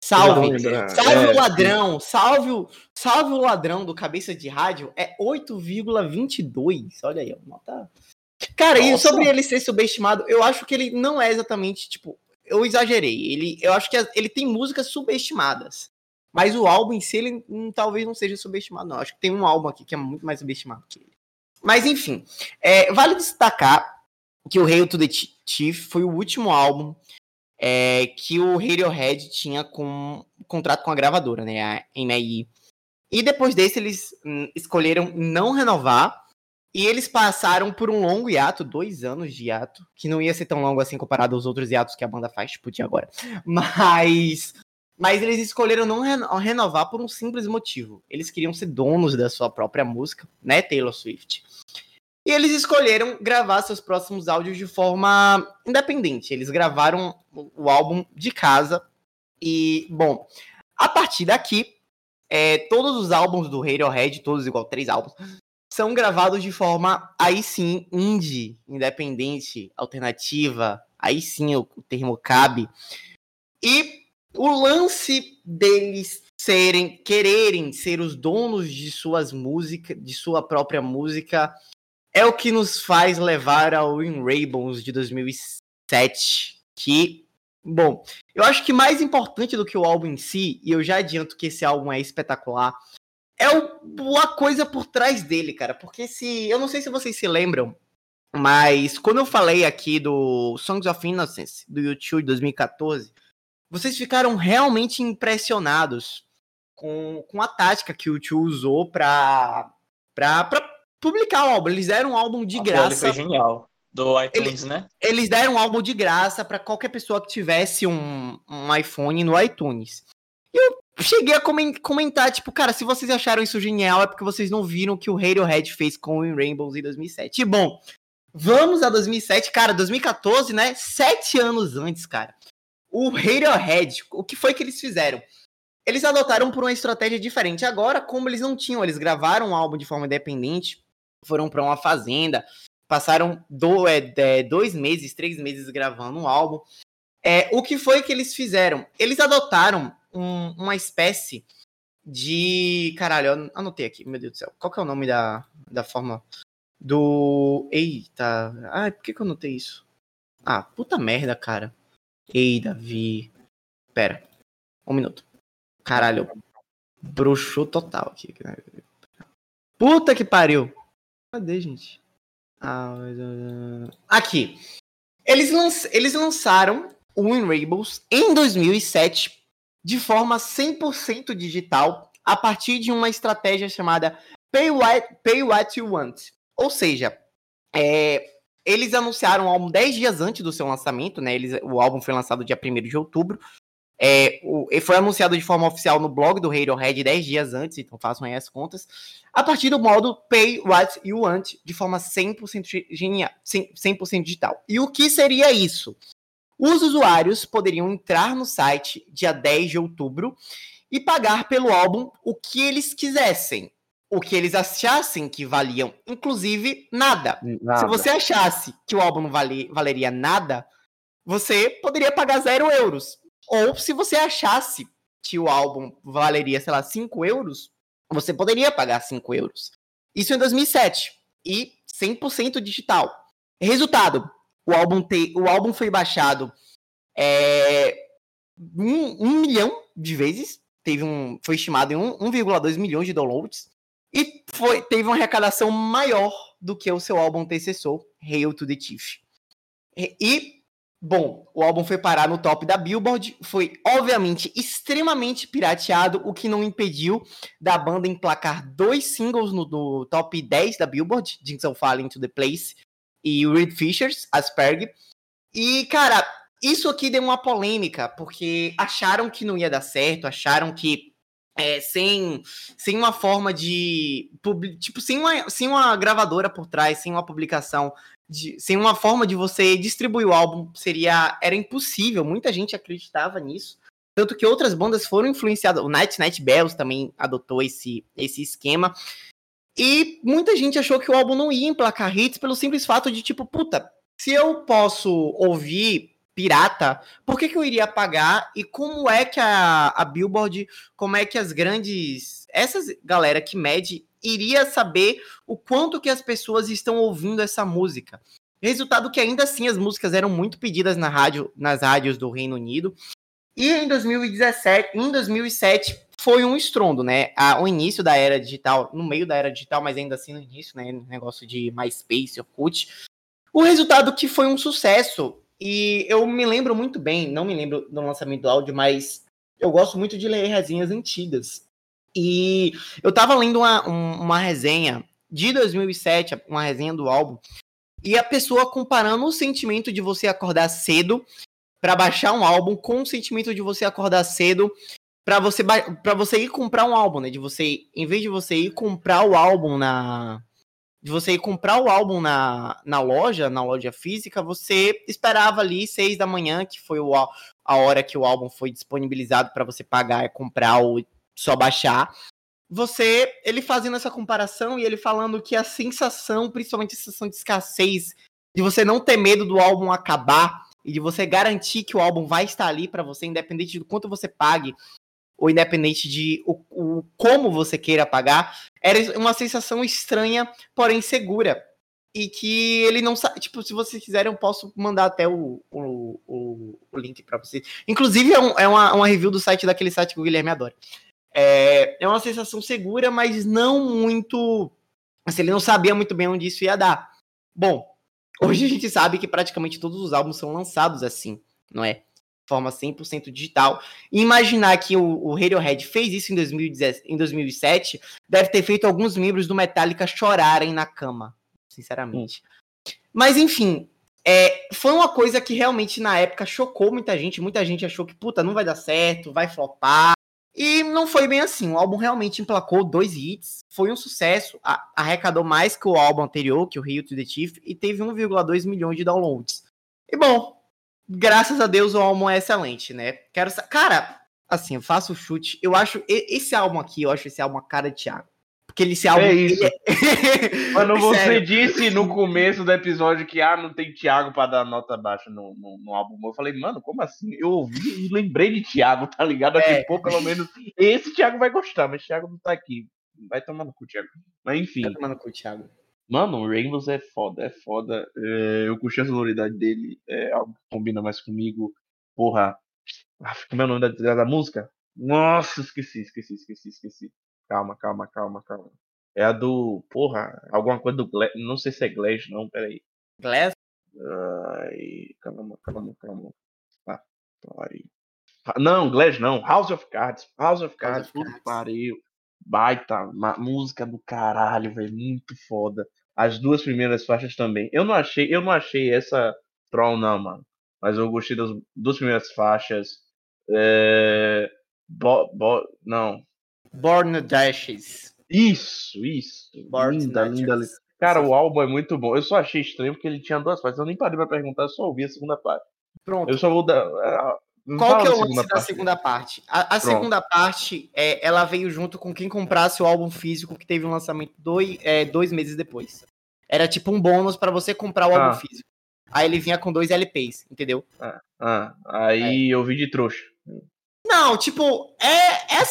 Speaker 1: Salve! Salve é, o ladrão! Salve o, salve o ladrão do cabeça de rádio é 8,22. Olha aí, nota. Cara, Nossa. e sobre ele ser subestimado, eu acho que ele não é exatamente, tipo, eu exagerei. Ele, eu acho que ele tem músicas subestimadas. Mas o álbum em si, ele hum, talvez não seja subestimado, não. Acho que tem um álbum aqui que é muito mais subestimado que ele. Mas enfim, é, vale destacar que o Hail to the Chief foi o último álbum é, que o Radiohead tinha com contrato com a gravadora, né, a MAI. E depois desse eles hum, escolheram não renovar e eles passaram por um longo hiato, dois anos de hiato, que não ia ser tão longo assim comparado aos outros hiatos que a banda faz, tipo, de agora. Mas mas eles escolheram não renovar por um simples motivo. Eles queriam ser donos da sua própria música, né, Taylor Swift. E eles escolheram gravar seus próximos áudios de forma independente. Eles gravaram o álbum de casa. E, bom, a partir daqui, é, todos os álbuns do Radiohead, todos igual três álbuns, são gravados de forma, aí sim, indie, independente, alternativa. Aí sim o, o termo cabe. E o lance deles serem, quererem ser os donos de suas músicas, de sua própria música, é o que nos faz levar ao In Rainbows de 2007, que, bom, eu acho que mais importante do que o álbum em si, e eu já adianto que esse álbum é espetacular, é a coisa por trás dele, cara, porque se, eu não sei se vocês se lembram, mas quando eu falei aqui do Songs of Innocence, do YouTube de 2014, vocês ficaram realmente impressionados com, com a tática que o Tio usou para publicar o álbum. Eles deram um álbum de graça.
Speaker 2: Foi genial. Do iTunes, eles, né?
Speaker 1: Eles deram um álbum de graça para qualquer pessoa que tivesse um, um iPhone no iTunes. E eu cheguei a comentar, tipo, cara, se vocês acharam isso genial é porque vocês não viram o que o Radiohead fez com o Rainbows em 2007. E bom, vamos a 2007, cara, 2014, né? Sete anos antes, cara o Radiohead, o que foi que eles fizeram? Eles adotaram por uma estratégia diferente. Agora, como eles não tinham, eles gravaram um álbum de forma independente, foram para uma fazenda, passaram do, é, é, dois meses, três meses gravando um álbum. É, o que foi que eles fizeram? Eles adotaram um, uma espécie de. Caralho, eu anotei aqui, meu Deus do céu. Qual que é o nome da, da forma do. Eita. Ai, por que, que eu anotei isso? Ah, puta merda, cara. Ei, Davi. Pera. Um minuto. Caralho. Bruxou total aqui. Puta que pariu. Cadê, gente? Ah, aqui. Eles, lanç... Eles lançaram o Rainbows em 2007 de forma 100% digital a partir de uma estratégia chamada Pay What, Pay What You Want. Ou seja, é, eles anunciaram o álbum 10 dias antes do seu lançamento, né? Eles, o álbum foi lançado dia 1 de outubro. É, o, foi anunciado de forma oficial no blog do Radiohead 10 dias antes, então façam aí as contas. A partir do modo Pay What You Want, de forma 100%, genial, 100% digital. E o que seria isso? Os usuários poderiam entrar no site dia 10 de outubro e pagar pelo álbum o que eles quisessem o que eles achassem que valiam, inclusive nada. nada. Se você achasse que o álbum não vale, valeria nada, você poderia pagar zero euros. Ou se você achasse que o álbum valeria, sei lá, 5 euros, você poderia pagar 5 euros. Isso em 2007. E 100% digital. Resultado: o álbum, te, o álbum foi baixado é, um, um milhão de vezes. Teve um, foi estimado em 1,2 milhões de downloads. E foi, teve uma arrecadação maior do que o seu álbum antecessor, Hail to the Chief. E, bom, o álbum foi parar no top da Billboard, foi obviamente extremamente pirateado, o que não impediu da banda emplacar dois singles no, no top 10 da Billboard, Jinx Falling to the Place e Reed Fisher's Asperg. E, cara, isso aqui deu uma polêmica, porque acharam que não ia dar certo, acharam que é, sem, sem uma forma de. Tipo, sem uma, sem uma gravadora por trás, sem uma publicação, de, sem uma forma de você distribuir o álbum, seria. Era impossível. Muita gente acreditava nisso. Tanto que outras bandas foram influenciadas. O Night Night Bells também adotou esse, esse esquema. E muita gente achou que o álbum não ia emplacar hits pelo simples fato de, tipo, puta, se eu posso ouvir pirata, por que, que eu iria pagar? E como é que a, a Billboard, como é que as grandes. Essas galera que mede iria saber o quanto que as pessoas estão ouvindo essa música. Resultado que ainda assim as músicas eram muito pedidas na rádio, nas rádios do Reino Unido. E em 2017, em 2007 foi um estrondo, né? A, o início da era digital, no meio da era digital, mas ainda assim no início, né? Negócio de MySpace, Orkut. O resultado que foi um sucesso. E eu me lembro muito bem, não me lembro do lançamento do áudio, mas eu gosto muito de ler resenhas antigas. E eu tava lendo uma, uma resenha de 2007, uma resenha do álbum, e a pessoa comparando o sentimento de você acordar cedo para baixar um álbum com o sentimento de você acordar cedo para você para você ir comprar um álbum, né? De você, em vez de você ir comprar o álbum na de você ir comprar o álbum na, na loja, na loja física, você esperava ali seis da manhã, que foi o, a hora que o álbum foi disponibilizado para você pagar e comprar ou só baixar. Você, ele fazendo essa comparação e ele falando que a sensação, principalmente a sensação de escassez, de você não ter medo do álbum acabar e de você garantir que o álbum vai estar ali para você, independente do quanto você pague, ou independente de o, o, como você queira pagar, era uma sensação estranha, porém segura. E que ele não sabe. Tipo, se vocês quiserem, eu posso mandar até o, o, o, o link para vocês. Inclusive, é, um, é uma, uma, review do site daquele site que o Guilherme adora. É, é uma sensação segura, mas não muito. Assim, ele não sabia muito bem onde isso ia dar. Bom, hoje a gente sabe que praticamente todos os álbuns são lançados assim, não é? forma 100% digital. E imaginar que o, o Radiohead fez isso em, 2010, em 2007 deve ter feito alguns membros do Metallica chorarem na cama, sinceramente. Mas enfim, é, foi uma coisa que realmente na época chocou muita gente. Muita gente achou que, puta, não vai dar certo, vai flopar. E não foi bem assim. O álbum realmente emplacou dois hits, foi um sucesso, arrecadou mais que o álbum anterior, que o Rio to the Chief, e teve 1,2 milhões de downloads. E bom, graças a Deus o álbum é excelente, né? Quero Cara, assim, eu faço o chute. Eu acho esse álbum aqui, eu acho esse álbum a cara de Thiago. Porque ele álbum.
Speaker 3: É isso. É... Mano, você Sério. disse no começo do episódio que ah, não tem Thiago para dar nota baixa no, no, no, álbum. Eu falei, mano, como assim? Eu ouvi e lembrei de Thiago, tá ligado? Aqui é. pouco, pelo menos. Esse Thiago vai gostar, mas Thiago não tá aqui. Vai tomar no cu, Thiago. Mas enfim. Vai
Speaker 1: tomar no cu, Thiago.
Speaker 3: Mano, o Rainbows é foda, é foda. É, eu curti a sonoridade dele, é algo que combina mais comigo. Porra, ah, como é o nome da, da música? Nossa, esqueci, esqueci, esqueci, esqueci. Calma, calma, calma, calma. É a do. Porra, alguma coisa do Glass. Não sei se é Glass, não, peraí.
Speaker 1: Glass?
Speaker 3: Ai, calma, calma, calma. Ah, pariu. Não, Glass não. House of Cards. House of Cards, Cards. pariu. Baita, música do caralho, velho, muito foda. As duas primeiras faixas também. Eu não achei, eu não achei essa troll não, mano. Mas eu gostei das duas primeiras faixas. É... Bo, bo, não.
Speaker 1: Born Dashes.
Speaker 3: Isso, isso. Born linda, linda, linda. Cara, o álbum é muito bom. Eu só achei estranho porque ele tinha duas partes. Eu nem parei pra perguntar, eu só ouvi a segunda parte.
Speaker 1: Pronto.
Speaker 3: Eu só vou dar.
Speaker 1: Qual que é o lance da segunda parte? A, a segunda parte, é, ela veio junto com quem comprasse o álbum físico que teve um lançamento dois, é, dois meses depois. Era tipo um bônus para você comprar o ah. álbum físico. Aí ele vinha com dois LPs, entendeu?
Speaker 3: Ah, ah aí é. eu vi de trouxa.
Speaker 1: Não, tipo, é, é,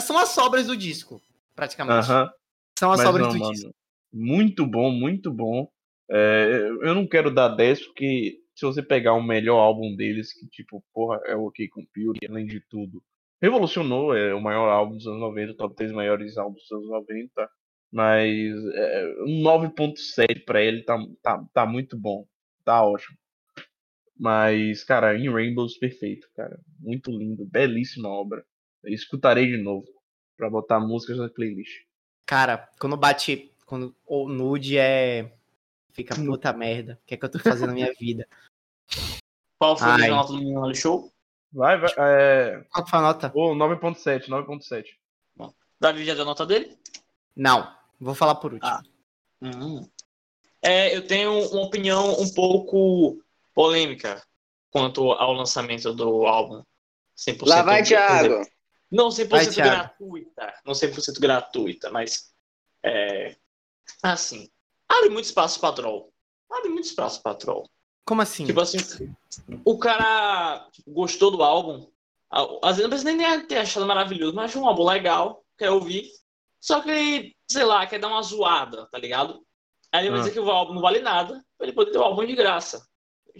Speaker 1: são as sobras do disco, praticamente. Uh -huh. São as Mas sobras não, do mano, disco.
Speaker 3: Muito bom, muito bom. É, eu não quero dar 10 porque se você pegar o melhor álbum deles, que tipo, porra, é o OK Computer, além de tudo, revolucionou, é o maior álbum dos anos 90, top 3 maiores álbuns dos anos 90, mas é, um 9.7 para ele tá, tá, tá muito bom, tá ótimo. Mas, cara, em Rainbows, perfeito, cara. Muito lindo, belíssima obra. Eu escutarei de novo para botar músicas na playlist.
Speaker 1: Cara, quando bate, quando o nude é fica puta merda. O que é que eu tô fazendo na minha vida?
Speaker 2: Qual foi Ai. a nota do Minimali Show?
Speaker 3: Vai, vai. É...
Speaker 1: Qual foi a nota?
Speaker 3: Oh, 9.7, 9.7.
Speaker 2: Davi já deu a nota dele?
Speaker 1: Não, vou falar por último. Ah.
Speaker 2: Uhum. É, eu tenho uma opinião um pouco polêmica quanto ao lançamento do álbum.
Speaker 4: 100% Lá vai, Thiago!
Speaker 2: Não 100% vai, gratuita, não 100% gratuita, mas é, assim, abre muito espaço para troll. Abre muito espaço para troll.
Speaker 1: Como assim?
Speaker 2: Tipo assim, o cara tipo, gostou do álbum. Às vezes não precisa nem ter achado maravilhoso, mas achou um álbum legal, quer ouvir. Só que, sei lá, quer dar uma zoada, tá ligado? Aí ele vai ah. dizer que o álbum não vale nada, pra ele poder ter o álbum de graça.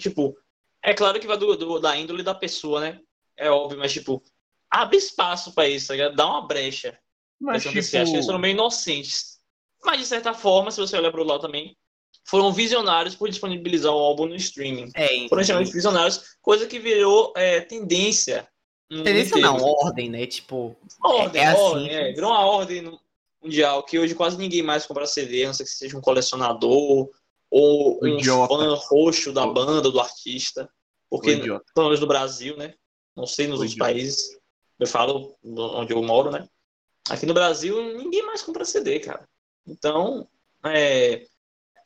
Speaker 2: Tipo, é claro que vai do, do, da índole da pessoa, né? É óbvio, mas tipo, abre espaço pra isso, tá? Dá uma brecha. Mas, tipo... Acho que eles foram meio inocentes. Mas, de certa forma, se você olhar pro lado também, foram visionários por disponibilizar o álbum no streaming. É, foram extremamente visionários, coisa que virou é, tendência.
Speaker 1: Tendência não, ordem, né? Tipo.
Speaker 2: Ordem, é, é ordem, assim, é. Virou uma ordem mundial que hoje quase ninguém mais compra CD, a não ser que seja um colecionador ou um Idiota. fã roxo da banda, do artista. Porque, pelo menos no Brasil, né? Não sei nos outros países. Eu falo onde eu moro, né? Aqui no Brasil, ninguém mais compra CD, cara. Então, é,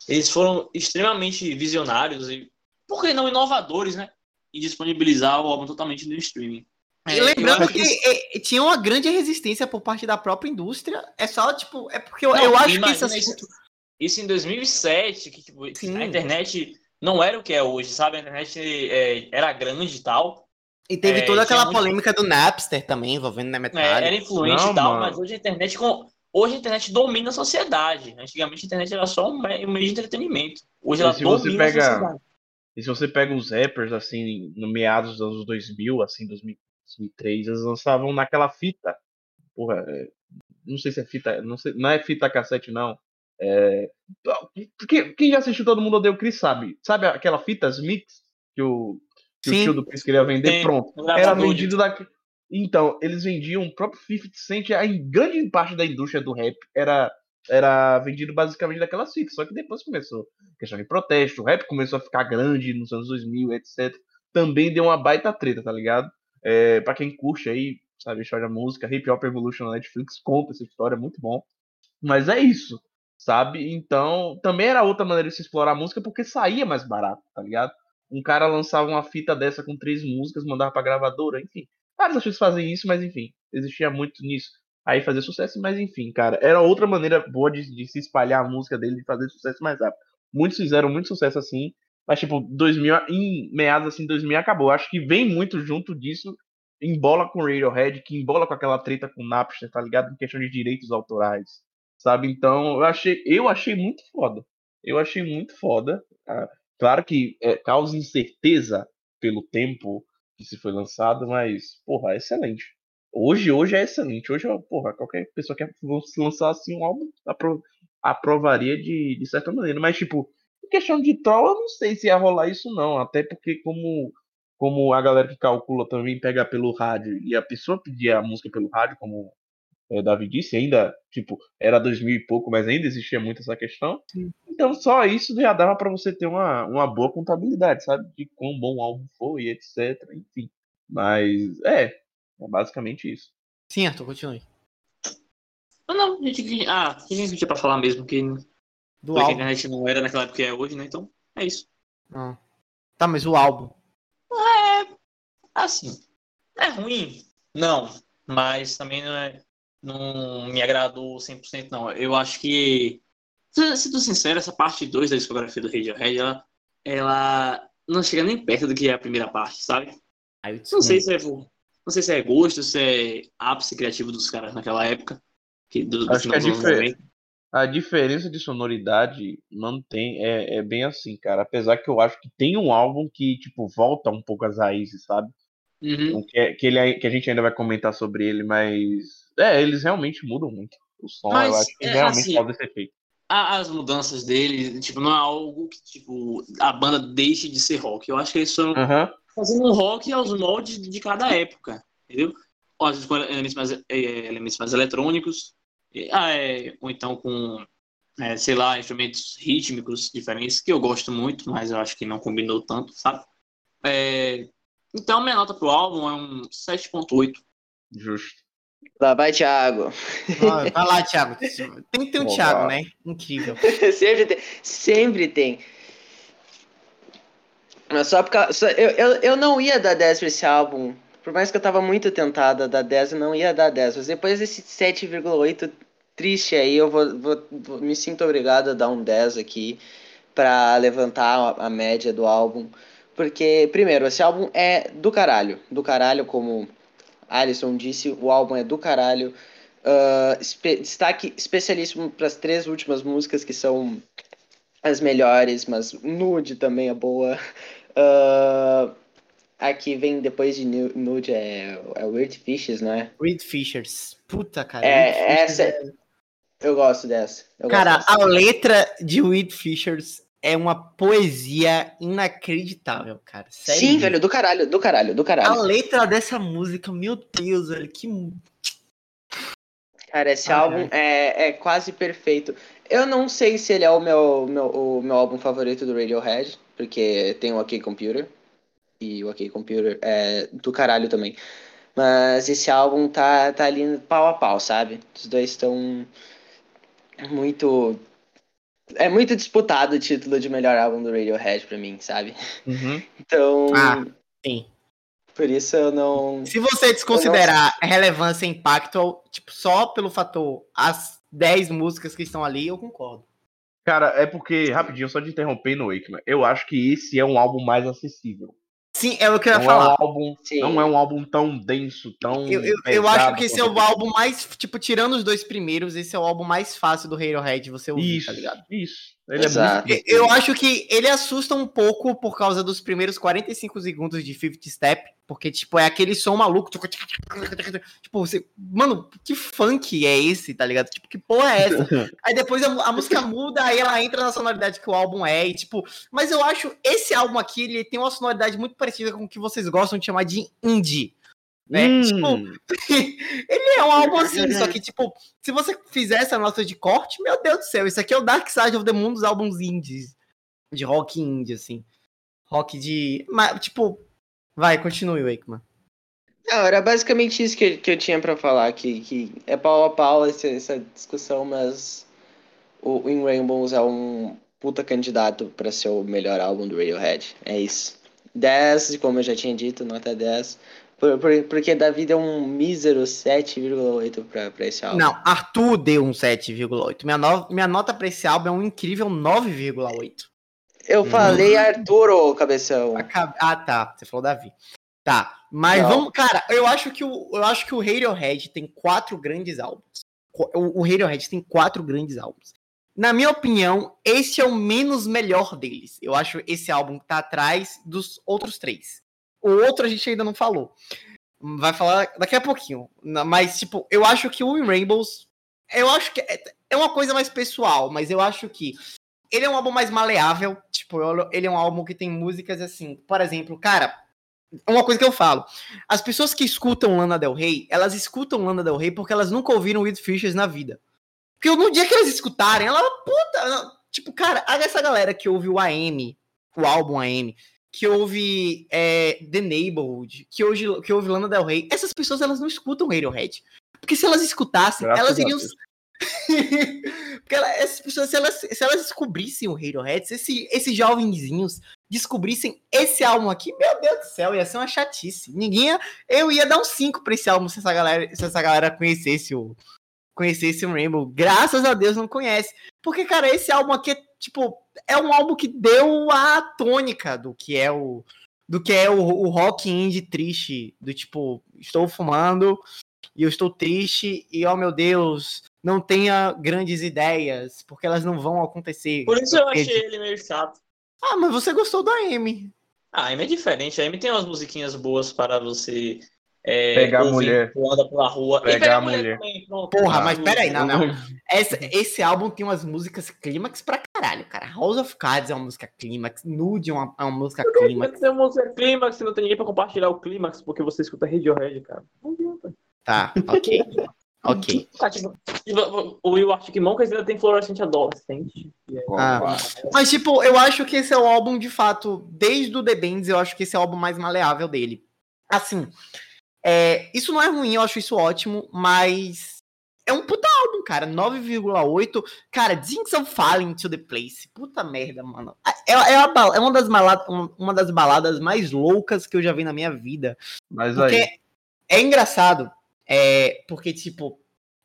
Speaker 2: eles foram extremamente visionários e, por que não, inovadores, né? Em disponibilizar o álbum totalmente no streaming.
Speaker 1: E lembrando que, que, tinha uma grande resistência por parte da própria indústria. É só, tipo, é porque eu, não, eu acho que isso,
Speaker 2: isso, em 2007, que tipo, a internet não era o que é hoje, sabe? A internet é, era grande e tal.
Speaker 1: E teve é, toda aquela polêmica muito... do Napster também, envolvendo na metade.
Speaker 2: É, era influente não, e tal, mano. mas hoje a internet com... Hoje a internet domina a sociedade. Antigamente a internet era só um meio de entretenimento. Hoje ela domina
Speaker 3: pega... a sociedade. E se você pega os rappers, assim, no meados dos anos 2000, assim, 2003, eles lançavam naquela fita. Porra, é... não sei se é fita, não, sei, não é fita cassete, não. É... Quem já assistiu Todo Mundo Odeia o Chris sabe. Sabe aquela fitas mix que o, que o tio do Chris queria vender? Sim. Pronto. Era vendido daqui. Então, eles vendiam o próprio 50 Cent, em grande parte da indústria do rap era, era vendido basicamente daquela fitas. Só que depois começou questão de protesto, o rap começou a ficar grande nos anos 2000, etc. Também deu uma baita treta, tá ligado? É, pra quem curte aí, sabe, história da música, Hip Hop Evolution na Netflix conta essa história, é muito bom. Mas é isso sabe? Então, também era outra maneira de se explorar a música porque saía mais barato, tá ligado? Um cara lançava uma fita dessa com três músicas, mandava pra gravadora, enfim. Vários artistas fazem isso, mas enfim, existia muito nisso. Aí fazer sucesso, mas enfim, cara, era outra maneira boa de, de se espalhar a música dele, de fazer sucesso mais rápido. Muitos fizeram muito sucesso assim, mas tipo, 2000, em meados assim, 2000 acabou. Acho que vem muito junto disso, embola com Radiohead, que embola com aquela treta com Napster, tá ligado? Em questão de direitos autorais sabe? Então, eu achei, eu achei muito foda. Eu achei muito foda. Ah, claro que é, causa incerteza pelo tempo que se foi lançado, mas, porra, é excelente. Hoje, hoje é excelente. Hoje, porra, qualquer pessoa que se lançar assim um álbum, apro aprovaria de, de certa maneira. Mas, tipo, em questão de troll, eu não sei se ia rolar isso, não. Até porque, como, como a galera que calcula também pega pelo rádio e a pessoa pedia a música pelo rádio, como é, Davi disse, ainda, tipo, era 2000 e pouco, mas ainda existia muito essa questão. Sim. Então só isso já dava para você ter uma, uma boa contabilidade, sabe? De quão bom o álbum foi, etc. Enfim. Mas é, é basicamente isso.
Speaker 1: Sim, Arthur, continue.
Speaker 2: Ah, não, a gente, ah, a gente tinha pra falar mesmo que, Do álbum. a internet não era naquela época que é hoje, né? Então, é isso.
Speaker 1: Ah. Tá, mas o álbum?
Speaker 2: É, assim, é ruim? Não, mas também não é não me agradou 100% não. Eu acho que, sendo sincero, essa parte 2 da discografia do Radiohead, ela, ela não chega nem perto do que é a primeira parte, sabe? Não sei se é, não sei se é gosto, se é ápice criativo dos caras naquela época. Que, do,
Speaker 3: acho que a, difer a diferença de sonoridade mantém, é, é bem assim, cara. Apesar que eu acho que tem um álbum que, tipo, volta um pouco às raízes, sabe? Uhum. Que, é, que, ele, que a gente ainda vai comentar sobre ele, mas é, eles realmente mudam muito. O som, Mas, eu acho que é, realmente assim, pode ser feito.
Speaker 2: As mudanças dele, tipo, não é algo que, tipo, a banda deixe de ser rock. Eu acho que eles foram uhum. fazendo um rock aos moldes de cada época, entendeu? Ou às vezes com elementos mais, é, elementos mais eletrônicos, ah, é, ou então com, é, sei lá, instrumentos rítmicos diferentes, que eu gosto muito, mas eu acho que não combinou tanto, sabe? É, então, minha nota pro álbum é um 7.8.
Speaker 3: Justo.
Speaker 4: Lá vai, Thiago.
Speaker 1: vai lá, Thiago. Tem que ter um Oba. Thiago, né? Incrível.
Speaker 4: sempre tem. Sempre tem. Mas só porque só, eu, eu, eu não ia dar 10 pra esse álbum. Por mais que eu tava muito tentada a dar 10, eu não ia dar 10. Mas depois desse 7,8 triste aí, eu vou, vou, vou, me sinto obrigado a dar um 10 aqui. para levantar a média do álbum. Porque, primeiro, esse álbum é do caralho. Do caralho, como Alisson disse, o álbum é do caralho. Uh, espe destaque especialíssimo para as três últimas músicas, que são as melhores, mas Nude também é boa. Uh, aqui vem depois de Nude é, é Weird Fishes, não é?
Speaker 1: Weird Fishers. Puta, cara.
Speaker 4: É, essa. É... Eu gosto dessa. Eu
Speaker 1: cara,
Speaker 4: gosto
Speaker 1: dessa. a letra de Weird Fishers é uma poesia inacreditável, cara.
Speaker 4: Sério. Sim, velho, do caralho, do caralho, do caralho.
Speaker 1: A letra dessa música, meu Deus, velho, que.
Speaker 4: Cara, esse ah, álbum é. é, quase perfeito. Eu não sei se ele é o meu, meu, o meu álbum favorito do Radiohead, porque tem o OK Computer. E o OK Computer é do caralho também. Mas esse álbum tá, tá ali pau a pau, sabe? Os dois estão muito é muito disputado o título de melhor álbum do Radiohead pra mim, sabe?
Speaker 3: Uhum.
Speaker 4: Então.
Speaker 1: Ah, sim.
Speaker 4: Por isso eu não.
Speaker 1: Se você desconsiderar não... relevância e impacto, tipo, só pelo fator as 10 músicas que estão ali, eu concordo.
Speaker 3: Cara, é porque, rapidinho, só de interromper no Wakeman, eu acho que esse é um álbum mais acessível.
Speaker 1: Sim, é o que eu ia
Speaker 3: não
Speaker 1: falar.
Speaker 3: É um álbum, não é um álbum tão denso, tão.
Speaker 1: Eu, eu, eu acho que esse é o álbum mais. Tipo, tirando os dois primeiros, esse é o álbum mais fácil do Radiohead você ouvir, tá
Speaker 3: isso,
Speaker 1: tá ligado?
Speaker 3: Isso.
Speaker 1: Ele é Exato. É muito... Eu acho que ele assusta um pouco por causa dos primeiros 45 segundos de 50 Step, porque, tipo, é aquele som maluco. Tipo, tipo, você. Mano, que funk é esse, tá ligado? Tipo, que porra é essa? aí depois a, a, música muda, aí ela entra na sonoridade que o álbum é, e, tipo. Mas eu acho esse álbum aqui, ele tem uma sonoridade muito parecida com o que vocês gostam de chamar de indie. Né? Hum. Tipo, ele é um álbum assim, só que, tipo, se você fizer essa nota de corte, meu Deus do céu, isso aqui é o Dark Side of the Moon dos álbuns indies. De rock indie, assim. Rock de. Mas, tipo, vai, continue, Wakeman.
Speaker 4: Não, era basicamente isso que, que eu tinha para falar, que, que é pau a pau essa, essa discussão, mas o In Rainbows é um puta candidato para ser o melhor álbum do Radiohead. É isso. 10, como eu já tinha dito, nota 10. Por, por, porque Davi deu um mísero 7,8 pra, pra esse álbum.
Speaker 1: Não, Arthur deu um 7,8. Minha, no, minha nota pra esse álbum é um incrível 9,8.
Speaker 4: Eu hum. falei Arthur, ô cabeção.
Speaker 1: Ah, tá. Você falou Davi. Tá. Mas Não. vamos, cara, eu acho que o eu acho que o Radiohead tem quatro grandes álbuns. O, o Radiohead tem quatro grandes álbuns. Na minha opinião, esse é o menos melhor deles. Eu acho esse álbum tá atrás dos outros três. O outro a gente ainda não falou. Vai falar daqui a pouquinho. Mas, tipo, eu acho que o In Rainbows. Eu acho que é, é uma coisa mais pessoal, mas eu acho que ele é um álbum mais maleável. Tipo, ele é um álbum que tem músicas assim. Por exemplo, cara, uma coisa que eu falo. As pessoas que escutam Lana Del Rey, elas escutam Lana Del Rey porque elas nunca ouviram With Fishes na vida. Porque no dia que elas escutarem, ela, puta. Tipo, cara, essa galera que ouve o AM, o álbum AM, que ouve é, The Neighborhood, que ouve, que ouve Lana Del Rey, essas pessoas elas não escutam Radiohead. Porque se elas escutassem, Graças elas iriam. Porque ela, essas pessoas, se elas, se elas descobrissem o Radiohead, se esse, esses jovenzinhos descobrissem esse álbum aqui, meu Deus do céu, ia ser uma chatice. Ninguém ia, Eu ia dar um 5 pra esse álbum se essa galera, se essa galera conhecesse o. Conhecesse o Rainbow. Graças a Deus não conhece. Porque, cara, esse álbum aqui é tipo, é um álbum que deu a tônica do que é o do que é o, o rock indie triste, do tipo, estou fumando e eu estou triste e oh meu Deus, não tenha grandes ideias, porque elas não vão acontecer.
Speaker 2: Por isso eu achei ele meio chato.
Speaker 1: Ah, mas você gostou da M?
Speaker 2: Ah, a M é diferente. A M tem umas musiquinhas boas para você
Speaker 3: é, pegar a mulher.
Speaker 2: Anda pela rua.
Speaker 3: Pegar, pegar a mulher.
Speaker 1: Também, Porra, mas peraí, não, não. Esse, esse álbum tem umas músicas clímax pra caralho, cara. House of Cards é uma música clímax, Nude é uma, é uma música clímax.
Speaker 2: Tem uma música clímax não tem ninguém pra compartilhar o clímax, porque você escuta Radiohead, cara. Não adianta.
Speaker 1: Tá, ok. ok.
Speaker 2: Tá, tipo, tipo, o Will Arctic Monkeys ainda tem Fluorescente Adolescente.
Speaker 1: Ah, mas, tipo, eu acho que esse é o álbum, de fato, desde o The Bands, eu acho que esse é o álbum mais maleável dele. Assim, é, isso não é ruim, eu acho isso ótimo, mas é um puta álbum, cara. 9,8. Cara, Jinx of Falling to the Place. Puta merda, mano. É, é, é uma, das baladas, uma das baladas mais loucas que eu já vi na minha vida.
Speaker 3: Mas porque aí.
Speaker 1: É engraçado. É, porque, tipo,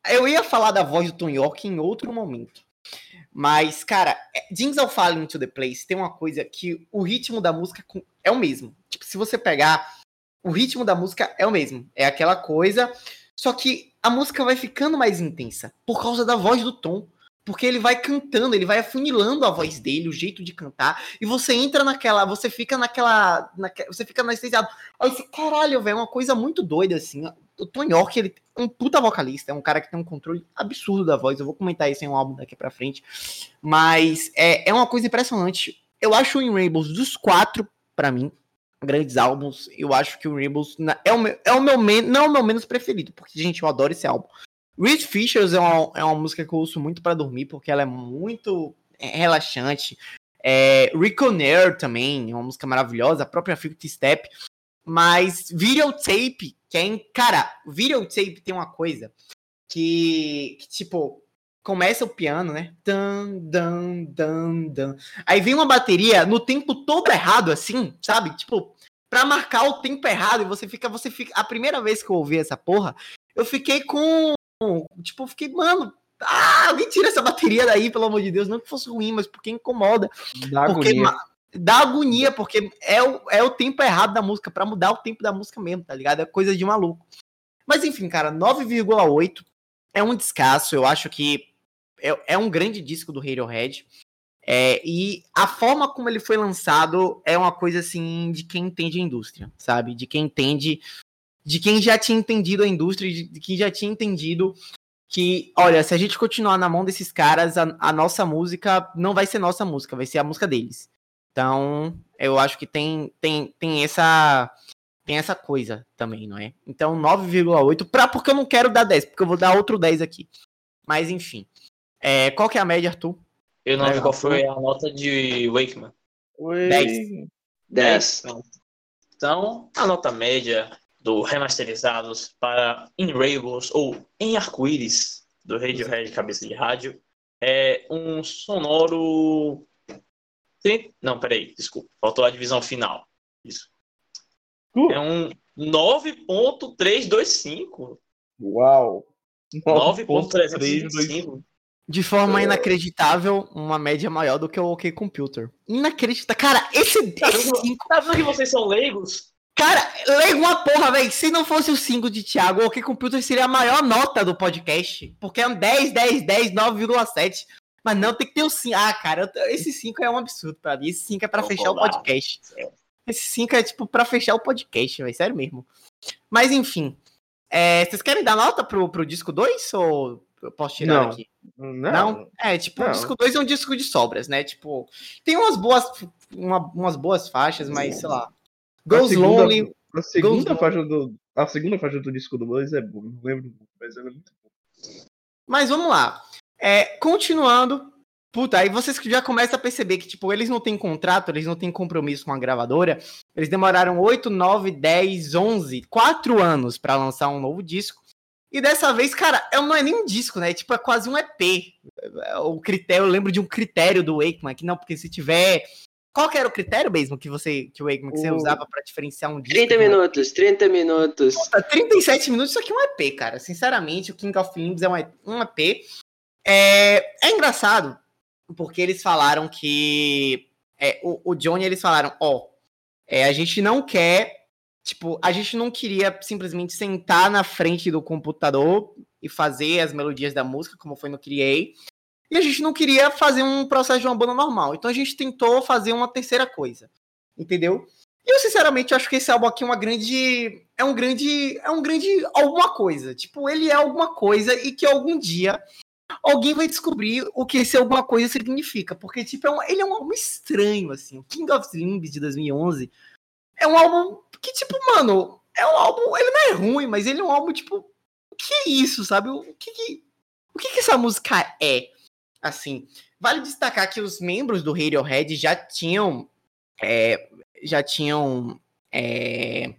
Speaker 1: eu ia falar da voz do Tom York em outro momento. Mas, cara, Jeans of Falling to the Place tem uma coisa que o ritmo da música é o mesmo. Tipo, se você pegar, o ritmo da música é o mesmo. É aquela coisa, só que a música vai ficando mais intensa por causa da voz do Tom. Porque ele vai cantando, ele vai afunilando a voz dele, o jeito de cantar, e você entra naquela, você fica naquela, naquela você fica anestesiado. Aí você, caralho, velho, é uma coisa muito doida, assim. O Tom York, ele é um puta vocalista, é um cara que tem um controle absurdo da voz. Eu vou comentar isso em um álbum daqui pra frente. Mas é, é uma coisa impressionante. Eu acho o In Rainbows dos quatro, para mim, grandes álbuns, eu acho que o Rainbows é o meu, é o meu não é o meu menos preferido, porque, gente, eu adoro esse álbum. Reed Fishers é uma, é uma música que eu ouço muito para dormir, porque ela é muito é, relaxante. É, Reconair também, é uma música maravilhosa, a própria Fifty Step. Mas Videotape, que é. Cara, Videotape tem uma coisa que, que, tipo, começa o piano, né? Dan, dan, dan, dan. Aí vem uma bateria no tempo todo errado, assim, sabe? Tipo, pra marcar o tempo errado, e você fica, você fica. A primeira vez que eu ouvi essa porra, eu fiquei com Tipo, eu fiquei, mano, ah, alguém tira essa bateria daí, pelo amor de Deus. Não que fosse ruim, mas porque incomoda. Dá porque, agonia. Dá agonia, porque é o, é o tempo errado da música, para mudar o tempo da música mesmo, tá ligado? É coisa de maluco. Mas enfim, cara, 9,8 é um descasso. Eu acho que é, é um grande disco do Radiohead. É, e a forma como ele foi lançado é uma coisa assim de quem entende a indústria, sabe? De quem entende de quem já tinha entendido a indústria, de quem já tinha entendido que, olha, se a gente continuar na mão desses caras, a, a, nossa música não vai ser nossa música, vai ser a música deles. Então, eu acho que tem, tem, tem essa tem essa coisa também, não é? Então, 9,8 para porque eu não quero dar 10, porque eu vou dar outro 10 aqui. Mas enfim. É, qual que é a média, Arthur?
Speaker 2: Eu não vi qual foi a nota de Wakeman.
Speaker 1: 10.
Speaker 2: 10. Então, a nota média do remasterizados para In Rainbows ou Em Arco-Íris do Radiohead Cabeça de Rádio é um sonoro. Não, peraí, desculpa, faltou a divisão final. Isso. Uh. É um 9.325.
Speaker 3: Uau!
Speaker 2: 9.325.
Speaker 1: De forma é. inacreditável, uma média maior do que o OK Computer. Inacreditável. Cara, esse.
Speaker 2: Tá vendo, tá vendo que vocês são leigos?
Speaker 1: Cara, leia uma porra, velho. Se não fosse o 5 de Thiago, o OK Computer seria a maior nota do podcast. Porque é um 10, 10, 10, 9,7. Mas não, tem que ter o 5. Ah, cara, esse 5 é um absurdo pra mim. Esse 5 é pra fechar o podcast. Esse 5 é, tipo, pra fechar o podcast, velho. Sério mesmo. Mas, enfim. É, vocês querem dar nota pro, pro disco 2? Ou eu posso tirar
Speaker 3: não.
Speaker 1: aqui?
Speaker 3: Não.
Speaker 1: não. É, tipo, não. o disco 2 é um disco de sobras, né? Tipo, tem umas boas, uma, umas boas faixas, mas, sei lá.
Speaker 3: Goes segunda, Lonely. A segunda, faixa do, a segunda faixa do disco do Buzz é boa, não lembro, mas ela é muito boa.
Speaker 1: Mas vamos lá. É, continuando. Puta, aí vocês já começam a perceber que, tipo, eles não têm contrato, eles não têm compromisso com a gravadora. Eles demoraram 8, 9, 10, 11, 4 anos para lançar um novo disco. E dessa vez, cara, é, não é nem um disco, né? Tipo, é quase um EP. O critério, eu lembro de um critério do Wakeman, que não, porque se tiver qual que era o critério mesmo que você, que o Eggman, que você usava para diferenciar um
Speaker 4: disco? 30 minutos, 30 minutos.
Speaker 1: Nossa, 37 minutos, isso aqui é um EP, cara. Sinceramente, o King of Limbs é um EP. É, é engraçado, porque eles falaram que. É, o, o Johnny, eles falaram: ó, oh, é, a gente não quer. Tipo, a gente não queria simplesmente sentar na frente do computador e fazer as melodias da música, como foi no Criei. E a gente não queria fazer um processo de uma banda normal. Então a gente tentou fazer uma terceira coisa. Entendeu? E eu, sinceramente, acho que esse álbum aqui é uma grande. É um grande. É um grande alguma coisa. Tipo, ele é alguma coisa e que algum dia alguém vai descobrir o que esse alguma coisa significa. Porque, tipo, é um, ele é um álbum estranho, assim. O King of Limbs de 2011 é um álbum que, tipo, mano, é um álbum. Ele não é ruim, mas ele é um álbum, tipo. O que é isso, sabe? O que, que o que, que essa música é? Assim, vale destacar que os membros do Radiohead já tinham é, já tinham é,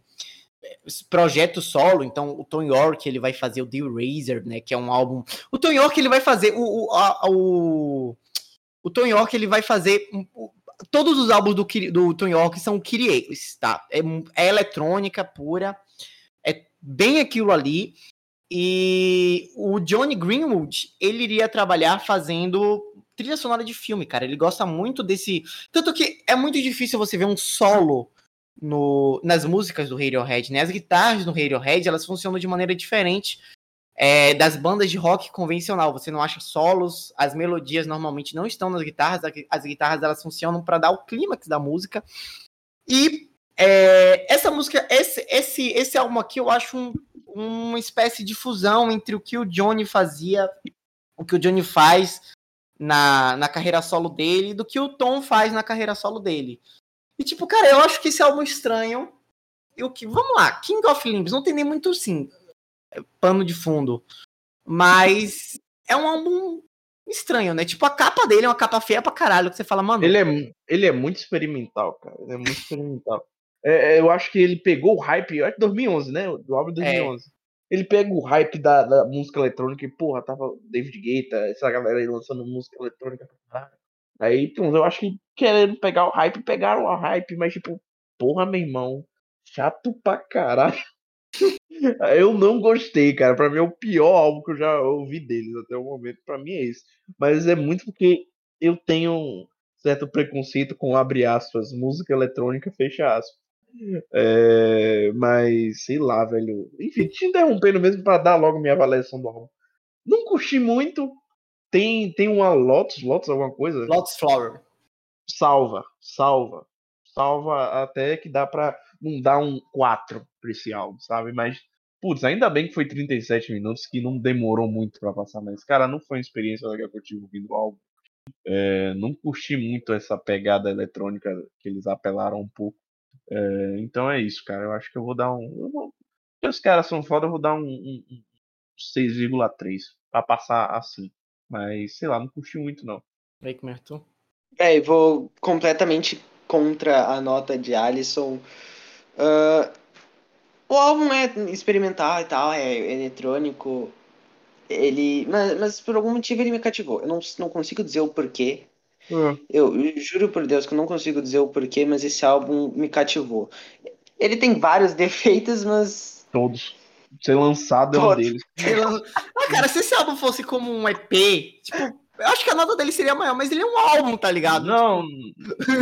Speaker 1: projeto solo, então o Tom York ele vai fazer o The Razor, né, que é um álbum. O Tom York ele vai fazer o o, a, o, o Tom York ele vai fazer todos os álbuns do, do Tom York são Kyries, tá? É, é eletrônica pura, é bem aquilo ali. E o Johnny Greenwood, ele iria trabalhar fazendo trilha sonora de filme, cara. Ele gosta muito desse. Tanto que é muito difícil você ver um solo no, nas músicas do Radiohead, né? As guitarras do Radiohead, elas funcionam de maneira diferente é, das bandas de rock convencional. Você não acha solos, as melodias normalmente não estão nas guitarras, as guitarras elas funcionam para dar o clímax da música. E é, essa música, esse, esse, esse álbum aqui, eu acho um, uma espécie de fusão entre o que o Johnny fazia, o que o Johnny faz na, na carreira solo dele, do que o Tom faz na carreira solo dele. E tipo, cara, eu acho que esse álbum estranho. E o que. Vamos lá, King of Limbs não tem nem muito sim pano de fundo. Mas é um álbum estranho, né? Tipo, a capa dele é uma capa feia pra caralho, que você fala, mano.
Speaker 3: Ele é, ele é muito experimental, cara. Ele é muito experimental. É, é eu acho que ele pegou o hype, acho que 2011, né? Do álbum de 2011. É. Ele pega o hype da, da, música eletrônica e, porra, tava David Guetta, essa galera aí lançando música eletrônica Aí, então, eu acho que querendo pegar o hype, pegaram o hype, mas tipo, porra, meu irmão, chato pra caralho. Eu não gostei, cara. Pra mim é o pior álbum que eu já ouvi deles até o momento. Pra mim é esse. Mas é muito porque eu tenho um certo preconceito com abre aspas, música eletrônica, fecha aspas. É, mas sei lá, velho. Enfim, te interrompendo mesmo para dar logo minha avaliação do álbum. Não curti muito. Tem, tem uma Lotus, Lotus alguma coisa?
Speaker 1: Lotus Flower.
Speaker 3: Salva, salva. Salva até que dá pra não dar um 4 pra esse álbum, sabe? Mas, putz, ainda bem que foi 37 minutos, que não demorou muito para passar, mas, cara, não foi uma experiência legal que eu tive ouvindo o álbum. É, não curti muito essa pegada eletrônica que eles apelaram um pouco. É, então é isso, cara. Eu acho que eu vou dar um. Eu vou, os caras são foda, eu vou dar um, um, um 6,3 pra passar assim. Mas, sei lá, não curti muito, não.
Speaker 1: Aí, Merton.
Speaker 4: É, eu vou completamente contra a nota de Alisson. Uh, o álbum é experimental e tal, é eletrônico. Ele. Mas, mas por algum motivo ele me cativou. Eu não, não consigo dizer o porquê. Uhum. Eu, eu juro por Deus que eu não consigo dizer o porquê, mas esse álbum me cativou. Ele tem vários defeitos, mas.
Speaker 3: Todos. Ser lançado é um deles.
Speaker 1: ah, cara, se esse álbum fosse como um EP, tipo, eu acho que a nota dele seria maior, mas ele é um álbum, tá ligado?
Speaker 3: Não,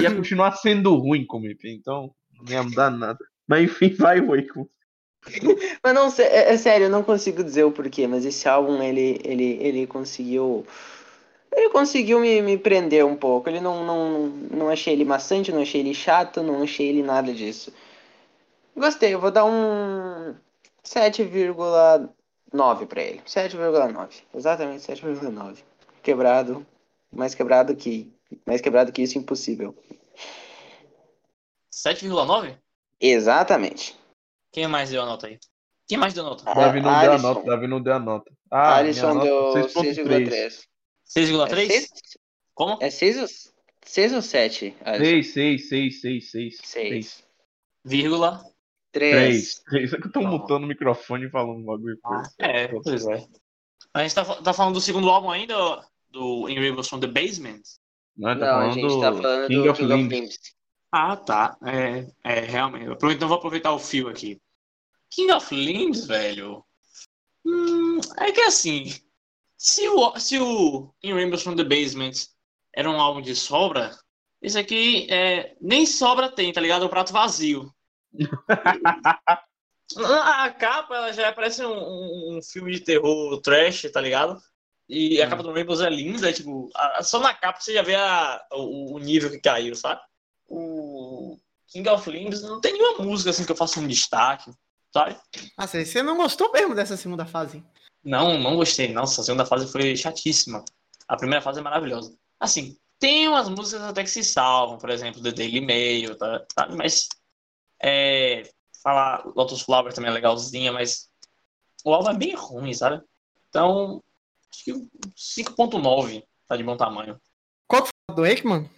Speaker 3: ia continuar sendo ruim como EP, então não ia mudar nada. Mas enfim, vai, Waco.
Speaker 4: mas não, é, é, sério, eu não consigo dizer o porquê, mas esse álbum, ele, ele, ele conseguiu... Ele conseguiu me, me prender um pouco. Ele não, não, não achei ele maçante, não achei ele chato, não achei ele nada disso. Gostei, eu vou dar um 7,9 para ele. 7,9. Exatamente 7,9. Quebrado. Mais quebrado que. Mais quebrado que isso, impossível.
Speaker 2: 7,9?
Speaker 4: Exatamente.
Speaker 2: Quem mais deu a nota aí? Quem mais deu a nota?
Speaker 3: Davi não deu a nota. Davi não deu a nota.
Speaker 4: Ah, Alisson deu 6,3.
Speaker 2: 6,3? É Como?
Speaker 4: É 6 ou, 6 ou 7?
Speaker 3: 6, 6, 6, 6, 6. 6.
Speaker 2: Vírgula?
Speaker 4: 3.
Speaker 3: 3. É que eu tô mutando o microfone e falando um bagulho.
Speaker 2: Ah, é, pois é. A gente tá, tá falando do segundo álbum ainda, do In Rainbows from the Basement?
Speaker 4: Não, tá não a gente tá falando King do of King of Limbs.
Speaker 2: Ah, tá. É, é realmente. Então vou aproveitar o fio aqui. King of Limbs, velho. Hum, é que assim. Se o, se o In Rainbows from the Basement era um álbum de sobra, esse aqui é, nem sobra tem, tá ligado? É um prato vazio. A capa ela já parece um, um, filme de terror trash, tá ligado? E a hum. capa do Rainbows é linda, tipo, a, só na capa você já vê a, o, o, nível que caiu, sabe? O King of Limbs não tem nenhuma música assim que eu faça um destaque, sabe?
Speaker 1: Ah, você não gostou mesmo dessa segunda fase?
Speaker 2: Não, não gostei. Nossa, a segunda fase foi chatíssima. A primeira fase é maravilhosa. Assim, tem umas músicas até que se salvam, por exemplo, The Daily Mail, tá, sabe? Mas é, falar Lotus Flower também é legalzinha, mas o álbum é bem ruim, sabe? Então, acho que 5.9 tá de bom tamanho.
Speaker 1: Qual foi do Ekman?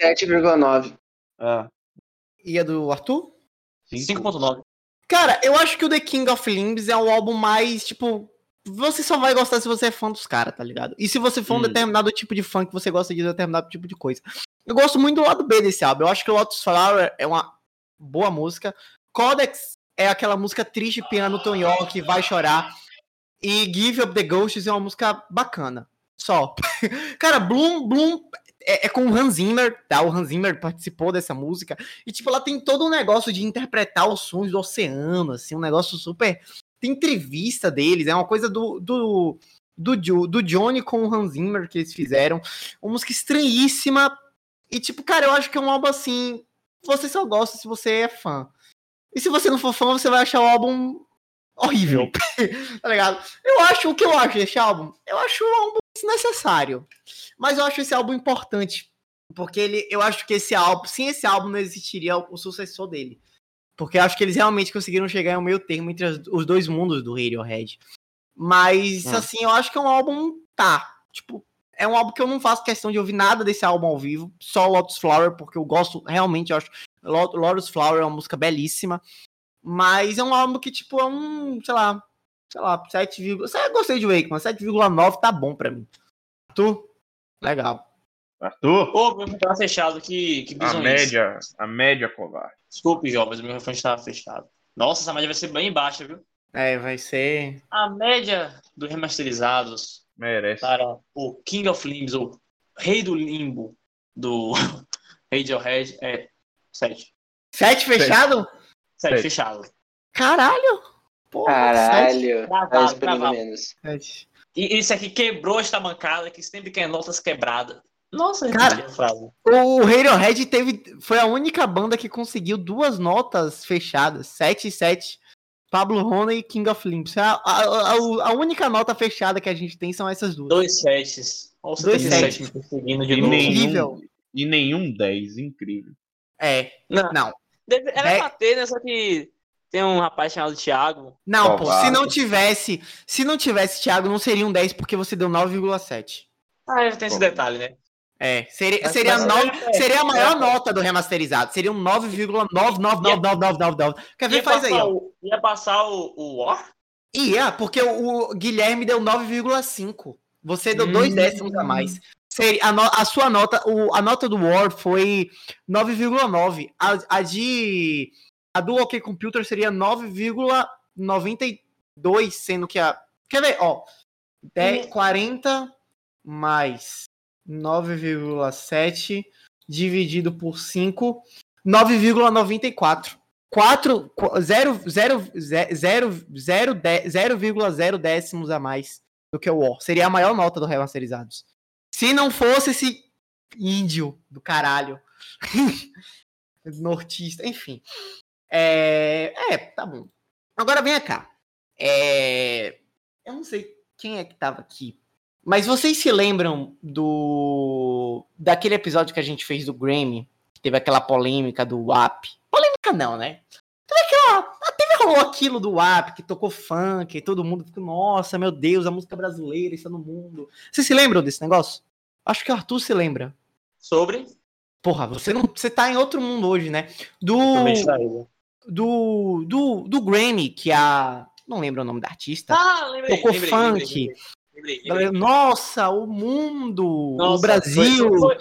Speaker 4: 7,9.
Speaker 3: Ah.
Speaker 1: E a do Arthur?
Speaker 2: 5.9.
Speaker 1: Cara, eu acho que o The King of Limbs é um álbum mais, tipo, você só vai gostar se você é fã dos caras, tá ligado? E se você for um hum. determinado tipo de fã que você gosta de determinado tipo de coisa. Eu gosto muito do lado B desse álbum. Eu acho que o Lotus Flower é uma boa música. Codex é aquela música triste, piano Tom York, vai chorar. E Give Up the Ghosts é uma música bacana. Só. Cara, Bloom, Bloom é, é, com o Hans Zimmer, tá? O Hans Zimmer participou dessa música. E, tipo, ela tem todo um negócio de interpretar os sons do oceano, assim, um negócio super. Tem entrevista deles, é uma coisa do, do, do, do Johnny com o Hans Zimmer que eles fizeram. Uma música estranhíssima. E, tipo, cara, eu acho que é um álbum assim. Você só gosta se você é fã. E se você não for fã, você vai achar o álbum horrível. tá ligado? Eu acho o que eu acho desse álbum. Eu acho um álbum desnecessário. Mas eu acho esse álbum importante. Porque ele, eu acho que esse álbum, sem esse álbum, não existiria o, o sucessor dele. Porque eu acho que eles realmente conseguiram chegar em um meio termo entre as, os dois mundos do Radiohead. Mas, hum. assim, eu acho que é um álbum. Tá. Tipo, é um álbum que eu não faço questão de ouvir nada desse álbum ao vivo. Só Lotus Flower, porque eu gosto, realmente, eu acho. Lotus Flower é uma música belíssima. Mas é um álbum que, tipo, é um, sei lá, sei lá, 7, eu gostei de Wake, mas 7,9 tá bom pra mim. Tu? Legal.
Speaker 3: Arthur?
Speaker 2: Ô, meu microfone fechado, que, que
Speaker 3: A média, a média covarde.
Speaker 2: Desculpe, jovens, meu microfone estava fechado. Nossa, essa média vai ser bem baixa, viu?
Speaker 1: É, vai ser.
Speaker 2: A média dos remasterizados
Speaker 3: Merece.
Speaker 2: para o King of Limbs, o Rei do Limbo do Radiohead é 7.
Speaker 1: 7 fechado?
Speaker 2: 7 fechado.
Speaker 1: Caralho!
Speaker 4: Porra, Caralho! Gravado,
Speaker 2: menos. E esse aqui quebrou esta bancada que sempre quer notas quebradas. Nossa,
Speaker 1: cara, o Radiohead teve, foi a única banda que conseguiu duas notas fechadas, 7 e 7. Pablo Rona e King of Limbs. A, a, a, a, única nota fechada que a gente tem são essas duas.
Speaker 2: Dois sets.
Speaker 1: Dois sets.
Speaker 3: Seguindo de e, nenhum, e nenhum 10, incrível.
Speaker 1: É, não. não.
Speaker 2: Deve, era é... pra ter, né? Só que tem um rapaz chamado Thiago.
Speaker 1: Não, pô, se não tivesse, se não tivesse Thiago, não seria um 10 porque você deu 9,7.
Speaker 2: Ah, tem esse detalhe, né?
Speaker 1: É, seria, seria, mas, 9, é, seria a maior é, nota do remasterizado. Seria um 9,99999. Quer ver? Faz aí.
Speaker 2: O, ia passar o, o War?
Speaker 1: Ia, porque o, o Guilherme deu 9,5. Você deu hum. dois décimos a mais. Seria, a, no, a sua nota, o, a nota do War foi 9,9. A, a de a do OK Computer seria 9,92, sendo que a. Quer ver? Ó. 10, 40 mais 9,7 dividido por 5, 9,94. 4, 0,0 décimos a mais do que o War. Seria a maior nota do remasterizados. Se não fosse esse índio do caralho. Nortista, enfim. É, é, tá bom. Agora venha cá. É, eu não sei quem é que tava aqui, mas vocês se lembram do daquele episódio que a gente fez do Grammy, que teve aquela polêmica do WAP? Polêmica não, né? Teve aquela, teve rolou aquilo do WAP que tocou funk, e todo mundo ficou, nossa, meu Deus, a música brasileira está no mundo. Vocês se lembram desse negócio? Acho que o Arthur se lembra.
Speaker 2: Sobre?
Speaker 1: Porra, você não, você tá em outro mundo hoje, né? Do do, do, do Grammy, que a. Não lembro o nome da artista.
Speaker 2: Ah, lembrei.
Speaker 1: Tocou
Speaker 2: lembrei,
Speaker 1: funk. Lembrei, lembrei, Nossa, o mundo, Nossa, o Brasil foi, foi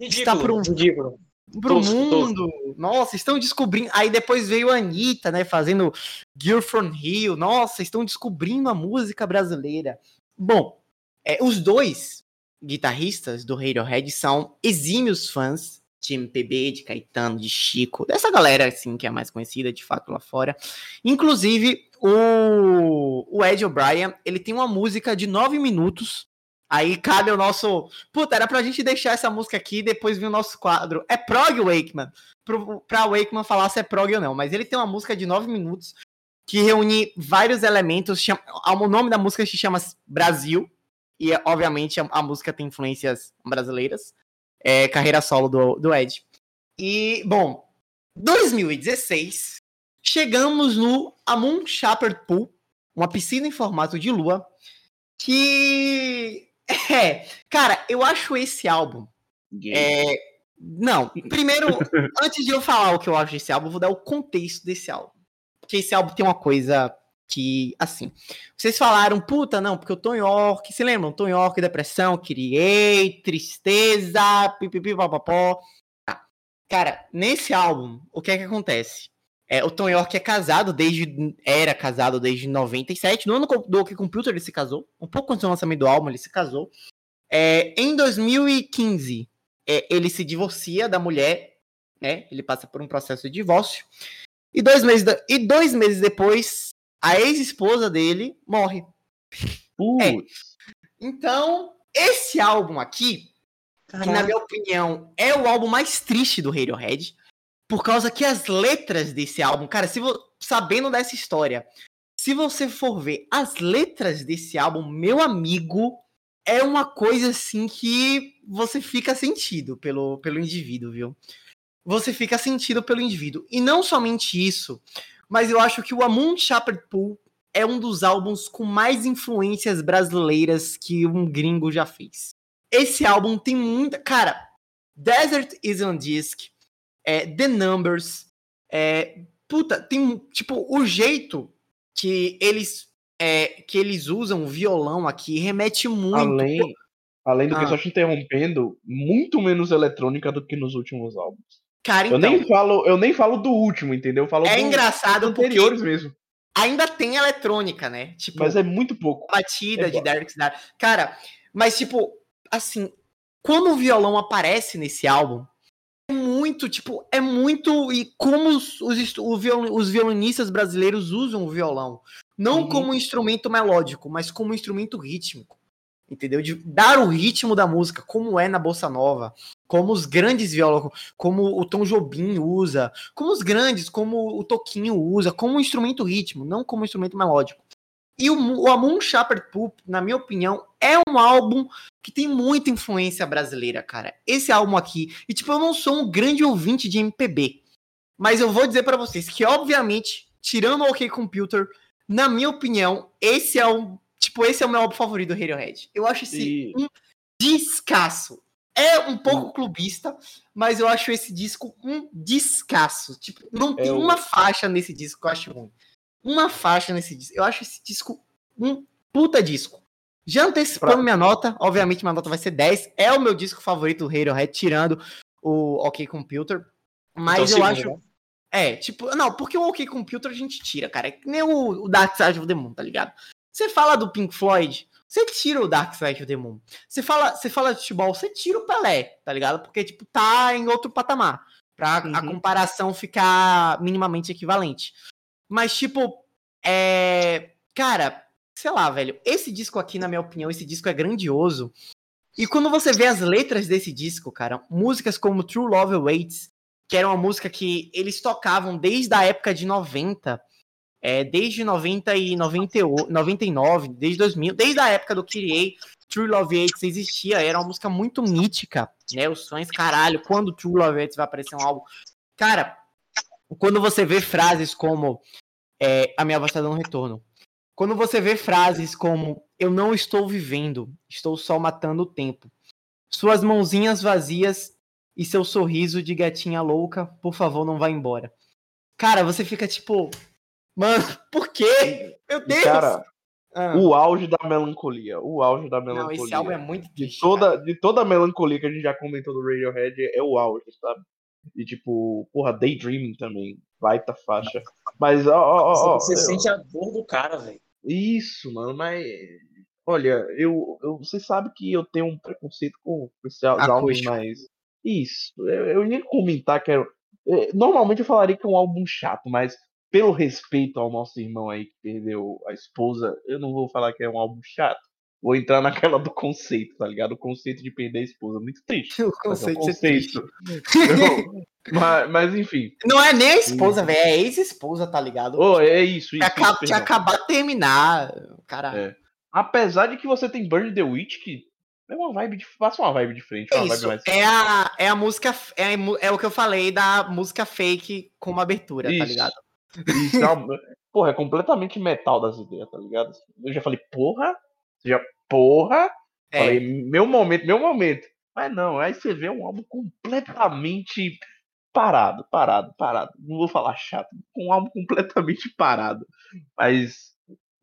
Speaker 1: ridículo, está pro, ridículo. pro tosco, mundo. Tosco. Nossa, estão descobrindo. Aí depois veio a Anitta, né, fazendo Girl from Rio. Nossa, estão descobrindo a música brasileira. Bom, é, os dois guitarristas do Radiohead são exímios fãs de MPB, de Caetano, de Chico, dessa galera assim que é mais conhecida de fato lá fora. Inclusive, o, o Ed O'Brien, ele tem uma música de nove minutos. Aí cabe o nosso. Puta, era pra gente deixar essa música aqui e depois vir o nosso quadro. É prog Wakeman. Pro, pra Wakeman falar se é prog ou não. Mas ele tem uma música de nove minutos que reúne vários elementos. Chama, o nome da música se chama Brasil. E, obviamente, a, a música tem influências brasileiras é, carreira solo do, do Ed. E, bom, 2016, chegamos no Amun Shepherd Pool, uma piscina em formato de lua, que. É, cara, eu acho esse álbum. É, não, primeiro, antes de eu falar o que eu acho desse álbum, eu vou dar o contexto desse álbum. Porque esse álbum tem uma coisa que, assim, vocês falaram, puta, não, porque o Tom York, se lembram? Tom York, depressão, criei, tristeza, pipipi, papapó. Tá. Cara, nesse álbum, o que é que acontece? É, o Tom York é casado desde. Era casado desde 97. No ano do OK Computer ele se casou. Um pouco antes do lançamento do álbum, ele se casou. É, em 2015, é, ele se divorcia da mulher, né? Ele passa por um processo de divórcio. E dois meses, e dois meses depois, a ex-esposa dele morre. É. Então, esse álbum aqui, que na minha opinião é o álbum mais triste do Radiohead, por causa que as letras desse álbum, cara, se sabendo dessa história, se você for ver as letras desse álbum, meu amigo, é uma coisa assim que você fica sentido pelo, pelo indivíduo, viu? Você fica sentido pelo indivíduo. E não somente isso, mas eu acho que o Amun Shepherd Pool é um dos álbuns com mais influências brasileiras que um gringo já fez. Esse álbum tem muita. Cara, Desert is on Disc, é, The Numbers, é, puta, tem tipo o jeito que eles é, que eles usam o violão aqui remete muito.
Speaker 3: Além, além do ah. que só te interrompendo, muito menos eletrônica do que nos últimos álbuns. Cara, então, eu nem então falo, eu nem falo do último, entendeu? Eu falo
Speaker 1: é
Speaker 3: do,
Speaker 1: engraçado dos anteriores mesmo ainda tem eletrônica, né?
Speaker 3: Tipo, mas é muito pouco.
Speaker 1: Batida é de Derek Snyder. Cara, mas tipo, assim, quando o violão aparece nesse álbum, muito, tipo, é muito. E como os, os, os violinistas brasileiros usam o violão. Não uhum. como um instrumento melódico, mas como um instrumento rítmico entendeu? De dar o ritmo da música, como é na bossa nova, como os grandes violões, como o Tom Jobim usa, como os grandes, como o Toquinho usa, como um instrumento ritmo, não como um instrumento melódico. E o, o Amun Shepherd Poop, na minha opinião, é um álbum que tem muita influência brasileira, cara. Esse álbum aqui, e tipo, eu não sou um grande ouvinte de MPB, mas eu vou dizer para vocês que, obviamente, tirando o OK Computer, na minha opinião, esse é o Tipo, esse é o meu álbum favorito do Radiohead. Eu acho esse e... um descasso. É um pouco clubista, mas eu acho esse disco um descasso. Tipo, não é tem o... uma faixa nesse disco que eu acho ruim. Uma faixa nesse disco. Eu acho esse disco um puta disco. Já antecipando pra... minha nota, obviamente minha nota vai ser 10. É o meu disco favorito do Radiohead, tirando o OK Computer. Mas então, eu acho. Né? É, tipo, não, porque o OK Computer a gente tira, cara. É que nem o, o Dark Side of the Moon, tá ligado? Você fala do Pink Floyd, você tira o Dark Side of the Moon. Você fala, você fala de futebol, você tira o Pelé, tá ligado? Porque, tipo, tá em outro patamar. Pra uhum. a comparação ficar minimamente equivalente. Mas, tipo, é. Cara, sei lá, velho. Esse disco aqui, na minha opinião, esse disco é grandioso. E quando você vê as letras desse disco, cara, músicas como True Love Awaits, que era uma música que eles tocavam desde a época de 90, é, desde 90 e 98, 99, desde 2000, desde a época do Kyrie, True Love Hates existia, era uma música muito mítica, né? Os fãs, caralho, quando True Love Hates vai aparecer um álbum? Cara, quando você vê frases como é, a minha voz tá dando retorno, quando você vê frases como eu não estou vivendo, estou só matando o tempo, suas mãozinhas vazias e seu sorriso de gatinha louca, por favor, não vá embora. Cara, você fica tipo, Mano, por quê? Meu Deus! Cara,
Speaker 3: ah. o auge da melancolia. O auge da melancolia. Não, esse álbum
Speaker 1: é muito
Speaker 3: triste, de toda, de toda a melancolia que a gente já comentou do Radiohead, é o auge, sabe? E tipo, porra, Daydreaming também. Baita faixa. Mas, ó, ó,
Speaker 2: ó. Você, você sente a dor do cara, velho.
Speaker 3: Isso, mano, mas. Olha, eu, eu, você sabe que eu tenho um preconceito com esses álbuns mais. Isso. Eu, eu ia comentar que era. É, normalmente eu falaria que é um álbum chato, mas pelo respeito ao nosso irmão aí que perdeu a esposa, eu não vou falar que é um álbum chato. Vou entrar naquela do conceito, tá ligado? O conceito de perder a esposa. Muito triste.
Speaker 1: O conceito, é um conceito.
Speaker 3: mas, mas, enfim.
Speaker 1: Não é nem a esposa, velho. É ex-esposa, tá ligado?
Speaker 3: Oh, é isso. isso,
Speaker 1: acaba, isso acabar de terminar. Cara. É.
Speaker 3: Apesar de que você tem Burn the Witch, que é uma vibe de. Passa uma vibe diferente. Uma
Speaker 1: Isso, mais... é, a, é a música. É, é o que eu falei da música fake com uma abertura, tá Isso. tá ligado?
Speaker 3: Isso é uma, porra, é completamente metal das ideias, tá ligado? Eu já falei, porra, já, porra, é. falei, meu momento, meu momento. Mas não, aí você vê um álbum completamente parado, parado, parado. Não vou falar chato, um álbum completamente parado. Mas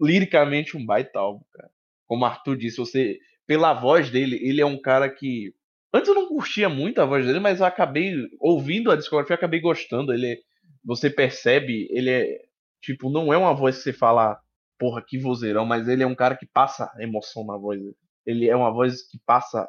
Speaker 3: liricamente um baita álbum, cara. Como o Arthur disse, você, pela voz dele, ele é um cara que. Antes eu não curtia muito a voz dele, mas eu acabei ouvindo a discografia, acabei gostando. Ele você percebe, ele é, tipo, não é uma voz que você fala, porra, que vozeirão, mas ele é um cara que passa emoção na voz. ele é uma voz que passa,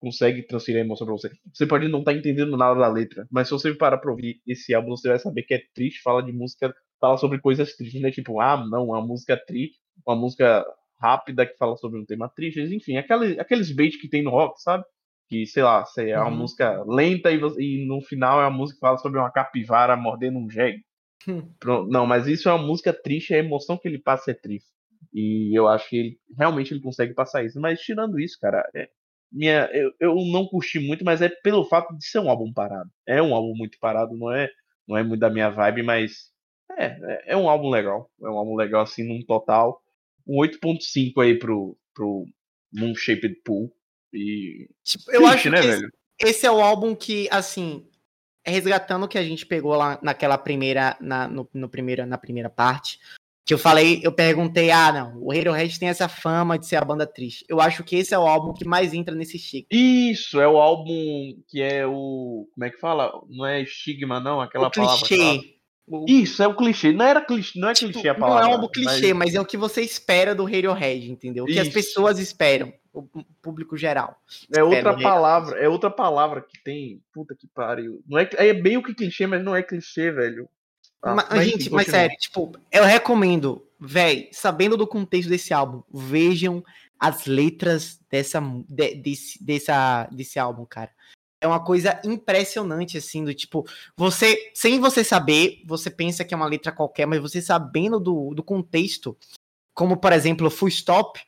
Speaker 3: consegue transferir a emoção pra você. Você pode não estar tá entendendo nada da letra, mas se você parar pra ouvir esse álbum, você vai saber que é triste, fala de música, fala sobre coisas tristes, né? Tipo, ah, não, uma música triste, uma música rápida que fala sobre um tema triste, enfim, aquele, aqueles beats que tem no rock, sabe? Que, sei lá, é uma uhum. música lenta e, e, no final é uma música que fala sobre uma capivara mordendo um jegue. Hum. Não, mas isso é uma música triste, a emoção que ele passa é triste. E eu acho que ele, realmente ele consegue passar isso. Mas tirando isso, cara, é, minha, eu, eu não curti muito, mas é pelo fato de ser um álbum parado. É um álbum muito parado, não é, não é muito da minha vibe, mas é, é, é um álbum legal. É um álbum legal, assim, num total. Um 8.5 aí pro, pro Moon Shaped Pool. E.
Speaker 1: Tipo, eu Triste, acho né, que velho? Esse, é o álbum que, assim, resgatando o que a gente pegou lá naquela primeira. Na, no, no primeira, na primeira parte. Que eu falei, eu perguntei, ah, não, o Radiohead tem essa fama de ser a banda triste. Eu acho que esse é o álbum que mais entra nesse estigma.
Speaker 3: Isso, é o álbum que é o. Como é que fala? Não é estigma, não? Aquela o palavra. Clichê. Isso, é o clichê. Não era clichê, não é tipo, clichê a palavra.
Speaker 1: Não é um clichê, mas... mas... é o que você espera do Radiohead, entendeu? O que Isso. as pessoas esperam, o público geral.
Speaker 3: É outra palavra, é outra palavra que tem. Puta que pariu. Não é, é meio que clichê, mas não é clichê, velho.
Speaker 1: Ah, mas, mas, gente, mas sério, tipo, eu recomendo, velho, sabendo do contexto desse álbum, vejam as letras dessa, de, desse, dessa, desse álbum, cara é uma coisa impressionante, assim, do tipo, você, sem você saber, você pensa que é uma letra qualquer, mas você sabendo do, do contexto, como por exemplo, full stop,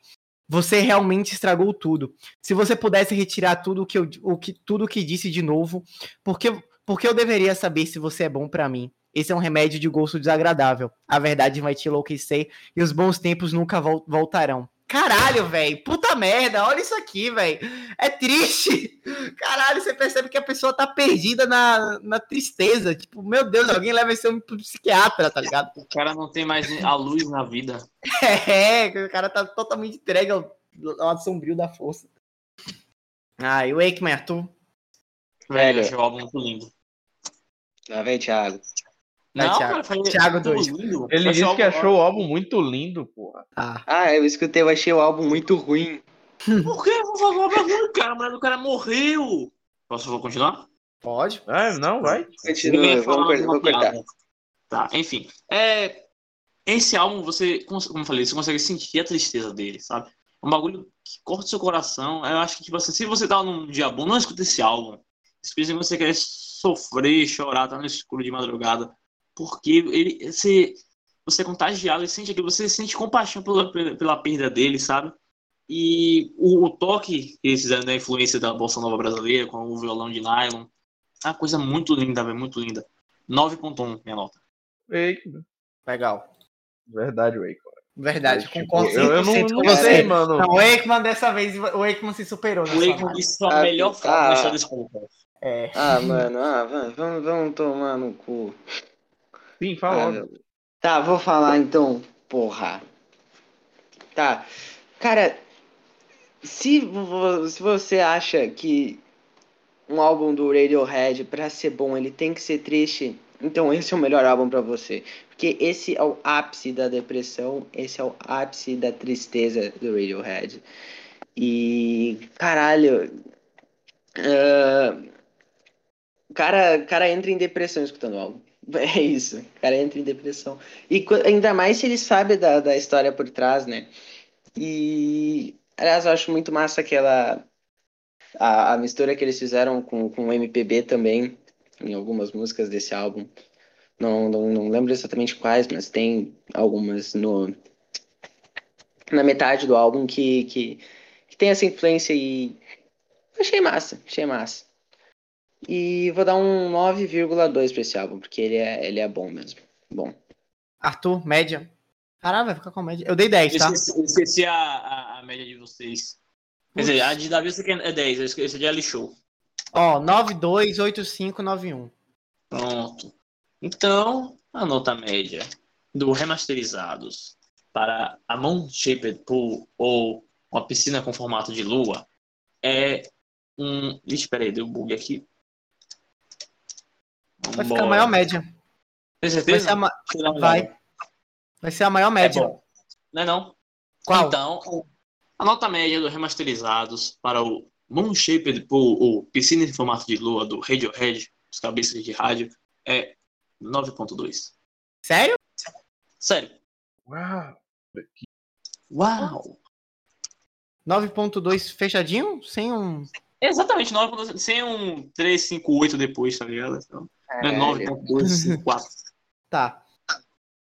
Speaker 1: você realmente estragou tudo. Se você pudesse retirar tudo que eu, o que tudo que disse de novo, porque porque eu deveria saber se você é bom para mim. Esse é um remédio de gosto desagradável. A verdade vai te enlouquecer e os bons tempos nunca voltarão. Caralho, velho. Puta merda. Olha isso aqui, velho. É triste. Caralho, você percebe que a pessoa tá perdida na, na tristeza. Tipo, meu Deus, alguém leva esse homem pro psiquiatra, tá ligado?
Speaker 2: O cara não tem mais a luz na vida.
Speaker 1: É, o cara tá totalmente entregue ao lado sombrio da força. Ah, e o Aikman, Arthur?
Speaker 2: Velho, eu achei o álbum muito lindo.
Speaker 4: Lá vem, Thiago.
Speaker 1: Não, Thiago. Cara, Thiago 2.
Speaker 3: Ele disse que achou o álbum muito lindo, porra.
Speaker 4: Ah. ah, eu escutei, eu achei o álbum muito ruim.
Speaker 2: Por que? Vou falar o álbum ruim, cara. A mulher do cara morreu. Posso vou continuar?
Speaker 1: Pode.
Speaker 3: É, não, vai.
Speaker 4: Continua, vamos vou cortar.
Speaker 2: Tá, enfim. É, esse álbum, você, como eu falei, você consegue sentir a tristeza dele, sabe? É um bagulho que corta seu coração. Eu acho que, tipo assim, se você tá num dia bom, não escuta esse álbum. Se você quer sofrer, chorar, tá no escuro de madrugada, porque ele você, você é contagiado, você sente aquilo, você sente compaixão pela, pela perda dele, sabe? E o, o toque que eles fizeram da influência da Bolsa Nova brasileira, com o violão de nylon, é uma coisa muito linda, velho, muito linda. 9.1, minha nota.
Speaker 3: Eita.
Speaker 1: Legal.
Speaker 3: Verdade, Wake.
Speaker 1: Verdade,
Speaker 3: tipo, concordo 100% eu, eu não, com você. mano.
Speaker 1: Não, o Aikman dessa vez, o Aikman se superou.
Speaker 2: O Aikman disse a melhor forma ah, desculpa.
Speaker 4: É. Ah, mano, ah, vamos, vamos tomar no cu.
Speaker 3: Sim, fala. Ah,
Speaker 4: tá, vou falar então, porra. Tá. Cara, se, se você acha que um álbum do Radiohead, para ser bom, ele tem que ser triste, então esse é o melhor álbum para você. Porque esse é o ápice da depressão, esse é o ápice da tristeza do Radiohead. E, caralho. Uh, cara, cara entra em depressão escutando o álbum. É isso, o cara entra em depressão. E ainda mais se ele sabe da, da história por trás, né? E, aliás, eu acho muito massa aquela. A, a mistura que eles fizeram com, com o MPB também, em algumas músicas desse álbum. Não, não, não lembro exatamente quais, mas tem algumas no, na metade do álbum que, que, que tem essa influência e achei massa, achei massa. E vou dar um 9,2 pra esse álbum, porque ele é, ele é bom mesmo. Bom.
Speaker 1: Arthur, média. Caralho, vai ficar com média. Eu dei 10, tá?
Speaker 2: Eu esqueci, esqueci a, a, a, média de vocês. Quer dizer, a de Davi é 10, eu esqueci de Ali Show.
Speaker 1: Ó, 928591.
Speaker 2: Pronto. Então, a nota média do remasterizados para a Moon Shaped Pool ou uma piscina com formato de lua é um. Ixi, peraí, deu bug aqui.
Speaker 1: Vai ficar a maior média.
Speaker 2: Tem certeza?
Speaker 1: Vai ser a, ma... vai. Vai ser a maior média. É
Speaker 2: não é não?
Speaker 1: Qual?
Speaker 2: Então, A nota média dos remasterizados para o Moonshaped, o, o Piscina em Formato de Lua do Radiohead, os cabeças de rádio, é 9.2.
Speaker 1: Sério?
Speaker 2: Sério.
Speaker 3: Uau!
Speaker 2: Uau!
Speaker 1: 9.2 fechadinho? Sem um.
Speaker 2: Exatamente, 9.2, sem um 358 depois, tá ligado? Então, é 9.254.
Speaker 1: Tá.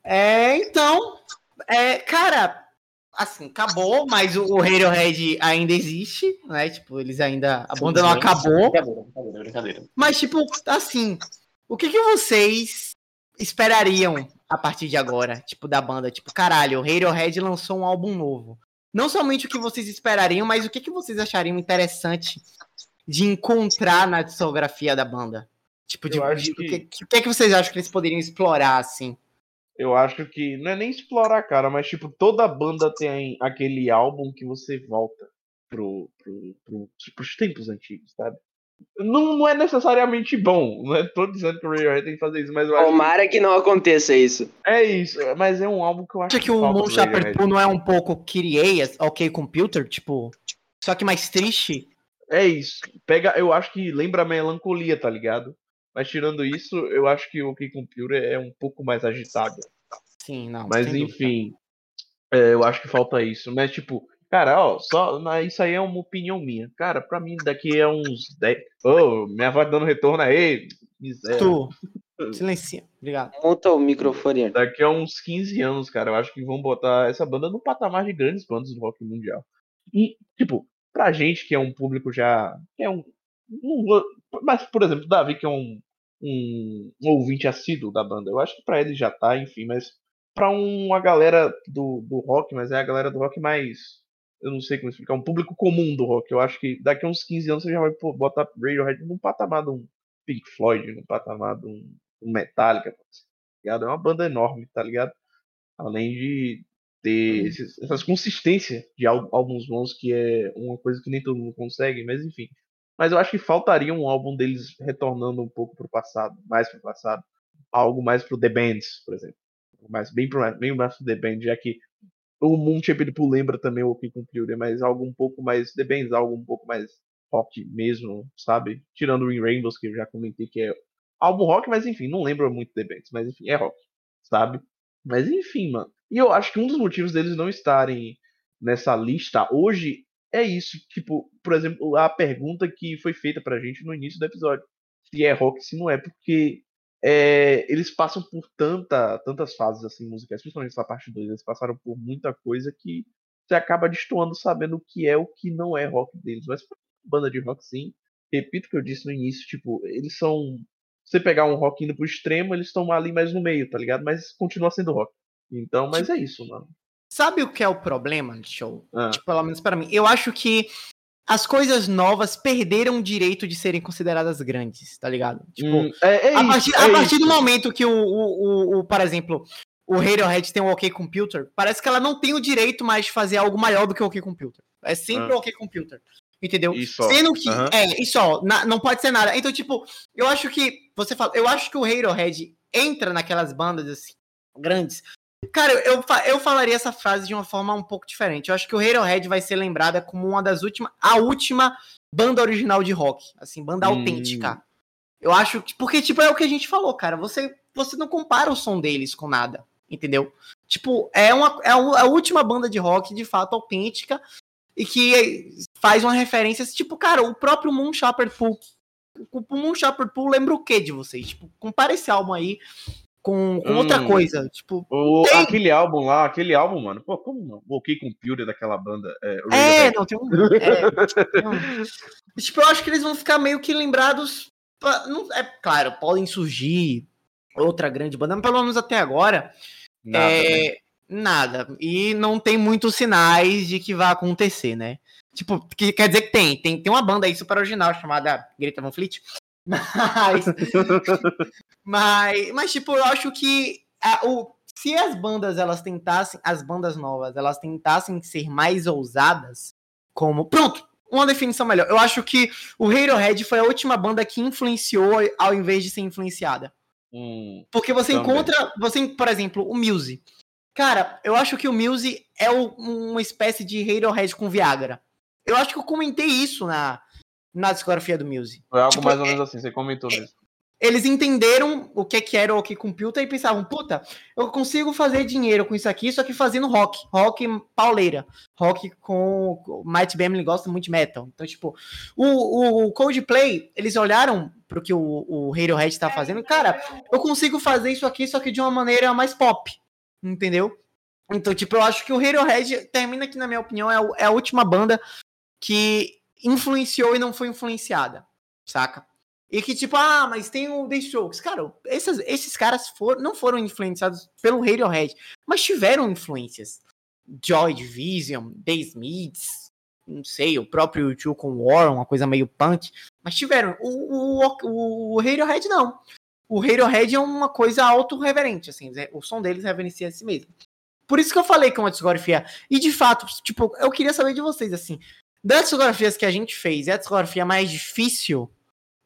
Speaker 1: É, então. É, cara, assim, acabou, mas o, o Radiohead ainda existe, né? Tipo, eles ainda. A banda não acabou.
Speaker 2: Brincadeira, brincadeira, brincadeira.
Speaker 1: Mas, tipo, assim, o que, que vocês esperariam a partir de agora, tipo, da banda? Tipo, caralho, o Radiohead lançou um álbum novo. Não somente o que vocês esperariam, mas o que, que vocês achariam interessante de encontrar na discografia da banda? Tipo, de, de-
Speaker 3: que-
Speaker 1: o que, o que, que vocês acham que eles poderiam explorar, assim?
Speaker 3: Eu acho que não é nem explorar, cara, mas tipo, toda banda tem aquele álbum que você volta pro, pro, pro, pros tempos antigos, sabe? Não, não é necessariamente bom, não é tô dizendo que o Radiohead tem que fazer isso, mas eu acho
Speaker 4: Tomara que não aconteça isso.
Speaker 3: que é isso, mas é um álbum que eu acho
Speaker 1: Acha que o
Speaker 3: falta
Speaker 1: Moon Shepherd não é um pouco Kyrie, ok computer, tipo, só que mais triste?
Speaker 3: É isso. Pega, eu acho que lembra a melancolia, tá ligado? Mas tirando isso, eu acho que o OK Computer é um pouco mais agitado.
Speaker 1: Sim, não.
Speaker 3: Mas enfim, é, eu acho que falta isso. Mas tipo, cara, ó, só isso aí é uma opinião minha. Cara, pra mim daqui a uns 10. Ô, minha voz dando retorno aí. Miséria.
Speaker 1: Tu, silencia, obrigado.
Speaker 4: Monta o microfone.
Speaker 3: Daqui a uns 15 anos, cara, eu acho que vão botar essa banda no patamar de grandes bandas do rock mundial. E, tipo, pra gente que é um público já. Que é um. não vou- mas, por exemplo, Davi, que é um, um, um ouvinte assíduo da banda, eu acho que pra ele já tá, enfim, mas pra uma galera do, do rock, mas é a galera do rock mais. Eu não sei como explicar, um público comum do rock. Eu acho que daqui a uns 15 anos você já vai botar Radiohead num patamar de um Pink Floyd, num patamar de um, um Metallica, tá ligado? É uma banda enorme, tá ligado? Além de ter esses- essas consistências de ál- álbuns bons, que é uma coisa que nem todo mundo consegue, mas enfim. Mas eu acho que faltaria um álbum deles retornando um pouco pro passado, mais pro passado. Algo mais pro The Bands, por exemplo. Mais, bem, pro, bem mais pro The Band, já que o Moon Pool lembra também o OK Computer, mas algo um pouco mais The Bands, algo um pouco mais rock mesmo, sabe? Tirando o In Rainbows, que eu já comentei que é álbum rock, mas enfim, não lembra muito The Bands, mas enfim, é rock, sabe? Mas enfim, mano. E eu acho que um dos motivos deles não estarem nessa lista hoje é isso. Tipo, por exemplo, a pergunta que foi feita pra gente no início do episódio. Se é rock, se não é, porque é, eles passam por tanta, tantas fases assim musicais, principalmente essa parte 2, eles passaram por muita coisa que você acaba destoando sabendo o que é o que não é rock deles. Mas banda de rock sim, repito o que eu disse no início, tipo, eles são. Se você pegar um rock indo pro extremo, eles estão ali mais no meio, tá ligado? Mas continua sendo rock. Então, mas é isso, mano.
Speaker 1: Sabe o que é o problema, show?
Speaker 3: Ah.
Speaker 1: Tipo, pelo menos para mim. Eu acho que as coisas novas perderam o direito de serem consideradas grandes, tá ligado? Tipo,
Speaker 3: Hum, é, é
Speaker 1: a
Speaker 3: isso,
Speaker 1: partir,
Speaker 3: é
Speaker 1: a partir do
Speaker 3: isso.
Speaker 1: momento que o, o, o, o, por exemplo, o Radiohead tem o OK Computer, parece que ela não tem o direito mais de fazer algo maior do que o OK Computer. É sempre
Speaker 3: Ah.
Speaker 1: o OK Computer. Entendeu?
Speaker 3: Só.
Speaker 1: Sendo que.
Speaker 3: Aham.
Speaker 1: É, e só, na- não pode ser nada. Então, tipo, eu acho que. Você fala, eu acho que o Radiohead entra naquelas bandas assim, grandes. Cara, eu, eu falaria essa frase de uma forma um pouco diferente. Eu acho que o Radiohead vai ser lembrada como uma das últimas. A última banda original de rock. Assim, banda
Speaker 3: Hum.
Speaker 1: autêntica. Eu acho que. Porque, tipo, é o que a gente falou, cara. Você, você não compara o som deles com nada. Entendeu? Tipo, é, uma, é a a última banda de rock, de fato, autêntica. E que faz uma referência. Tipo, cara, o próprio Moon Shepherd Pool. O Moon Shepherd Pool lembra o que de vocês? Tipo, compara esse álbum aí com, com outra
Speaker 3: Hum.
Speaker 1: coisa. Tipo,
Speaker 3: O-
Speaker 1: Tem.
Speaker 3: aquele álbum lá, aquele álbum, mano. Pô, como não? O OK Computer daquela banda. É,
Speaker 1: É, não, tem um. é, um- Tipo, eu acho que eles vão ficar meio que lembrados. pra- não- é claro, podem surgir outra grande banda, mas pelo menos até agora,
Speaker 3: Nada, né?
Speaker 1: é, nada. E não tem muitos sinais de que vai acontecer, né? Tipo, que, quer dizer que tem. Tem, tem uma banda aí super original chamada Greta Van Fleet. Mas. mas, mas, tipo, eu acho que a- o, se as bandas elas tentassem, as bandas novas, elas tentassem ser mais ousadas, como. Pronto! Uma definição melhor. Eu acho que o Radiohead foi a última banda que influenciou ao invés de ser influenciada.
Speaker 3: Hum,
Speaker 1: Porque você
Speaker 3: Também.
Speaker 1: encontra, você, por exemplo, o Muse. Cara, eu acho que o Muse é o, uma espécie de Radiohead com Viagra. Eu acho que eu comentei isso na, na discografia do Muse.
Speaker 3: Foi algo tipo, mais ou menos assim, você comentou
Speaker 1: é, mesmo. Eles entenderam o que, que era o OK Computer e pensavam, puta, eu consigo fazer dinheiro com isso aqui, só que fazendo rock, rock pauleira, rock com... O Might Bamley gosta muito de metal. Então, tipo, o, o Coldplay, eles olharam pro que o, o Radiohead tá fazendo, cara, eu consigo fazer isso aqui, só que de uma maneira mais pop entendeu? Então, tipo, eu acho que o Radiohead termina aqui, na minha opinião, é, é a última banda que influenciou e não foi influenciada, saca? E que, tipo, ah, mas tem o The Strokes. Cara, esses, esses caras não foram influenciados pelo Radiohead, mas tiveram influências. Joy Division, The Smiths, não sei, o próprio YouTube com War, uma coisa meio punk, mas tiveram. O, o, o Radiohead não o Radiohead é uma coisa autorreverente, assim, né? o som deles reverencia a si mesmo. Por isso que eu falei que é uma discografia. E de fato, tipo, eu queria saber de vocês, assim, das discografias que a gente fez, é a discografia mais difícil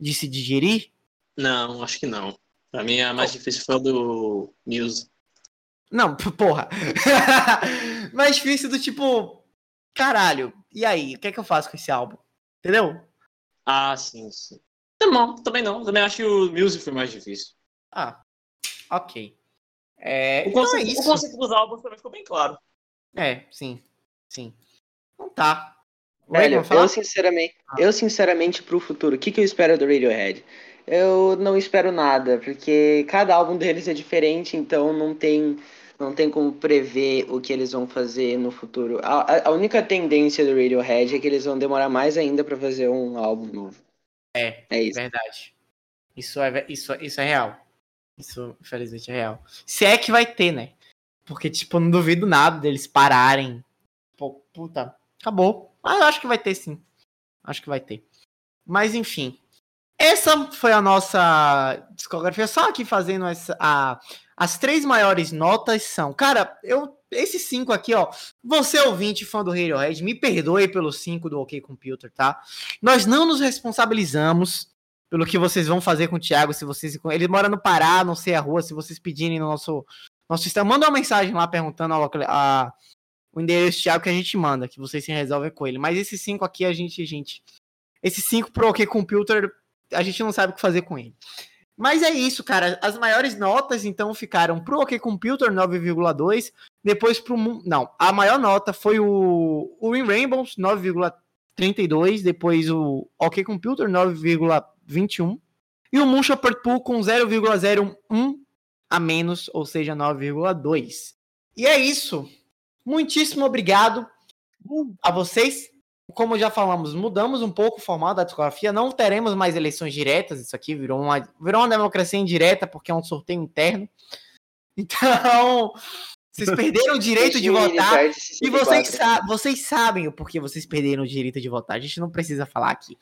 Speaker 1: de se digerir?
Speaker 2: Não, acho que não. Pra mim, a mais oh. difícil foi a do Muse.
Speaker 1: Não, porra. mais difícil do tipo, caralho, e aí, o que é que eu faço com esse álbum? Entendeu?
Speaker 2: Ah, sim, sim. Não, também não. Também acho que o Music foi mais difícil.
Speaker 1: Ah, ok. É,
Speaker 2: o, conceito, então é o conceito dos álbuns também ficou bem claro.
Speaker 1: É, sim. Sim. Não tá.
Speaker 4: Velho, eu sinceramente, ah. eu sinceramente pro futuro, o que, que eu espero do Radiohead? Eu não espero nada, porque cada álbum deles é diferente, então não tem, não tem como prever o que eles vão fazer no futuro. A, a única tendência do Radiohead é que eles vão demorar mais ainda para fazer um álbum novo.
Speaker 1: É, é isso. verdade. Isso é, isso, isso é real. Isso, infelizmente, é real. Se é que vai ter, né? Porque, tipo, eu não duvido nada deles pararem. Pô, puta, acabou. Mas eu acho que vai ter sim. Acho que vai ter. Mas, enfim. Essa foi a nossa discografia. Só aqui fazendo essa, a, as três maiores notas são. Cara, eu. Esses cinco aqui, ó. Você ouvinte, fã do Radiohead, me perdoe pelos cinco do OK Computer, tá? Nós não nos responsabilizamos pelo que vocês vão fazer com o Thiago, se vocês. Ele mora no Pará, não sei a rua, se vocês pedirem no nosso. nosso. Manda uma mensagem lá perguntando a, a, o endereço Thiago que a gente manda, que vocês se resolvem com ele. Mas esses cinco aqui, a gente, gente. Esses cinco pro OK Computer, a gente não sabe o que fazer com ele. Mas é isso, cara. As maiores notas, então, ficaram pro OK Computer 9,2. Depois pro. Não, a maior nota foi o, o In Rainbows 9,32. Depois o OK Computer 9,21. E o Moon Shepherd Pool com 0,01 a menos, ou seja, 9,2. E é isso. Muitíssimo obrigado a vocês como já falamos, mudamos um pouco o formato da discografia, não teremos mais eleições diretas, isso aqui virou uma, virou uma democracia indireta, porque é um sorteio interno. Então, vocês perderam o direito de votar, e vocês, sa vocês sabem o porquê vocês perderam o direito de votar, a gente não precisa falar aqui.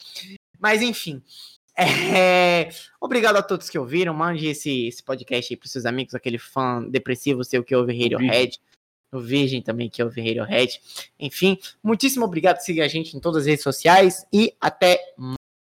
Speaker 1: Mas, enfim, é... Obrigado a todos que ouviram. Mande esse, esse podcast aí pros seus amigos, aquele fã depressivo seu que ouve Radiohead no Virgem também, que é o Radiohead. Enfim, muitíssimo obrigado. Siga a gente em todas as redes sociais e até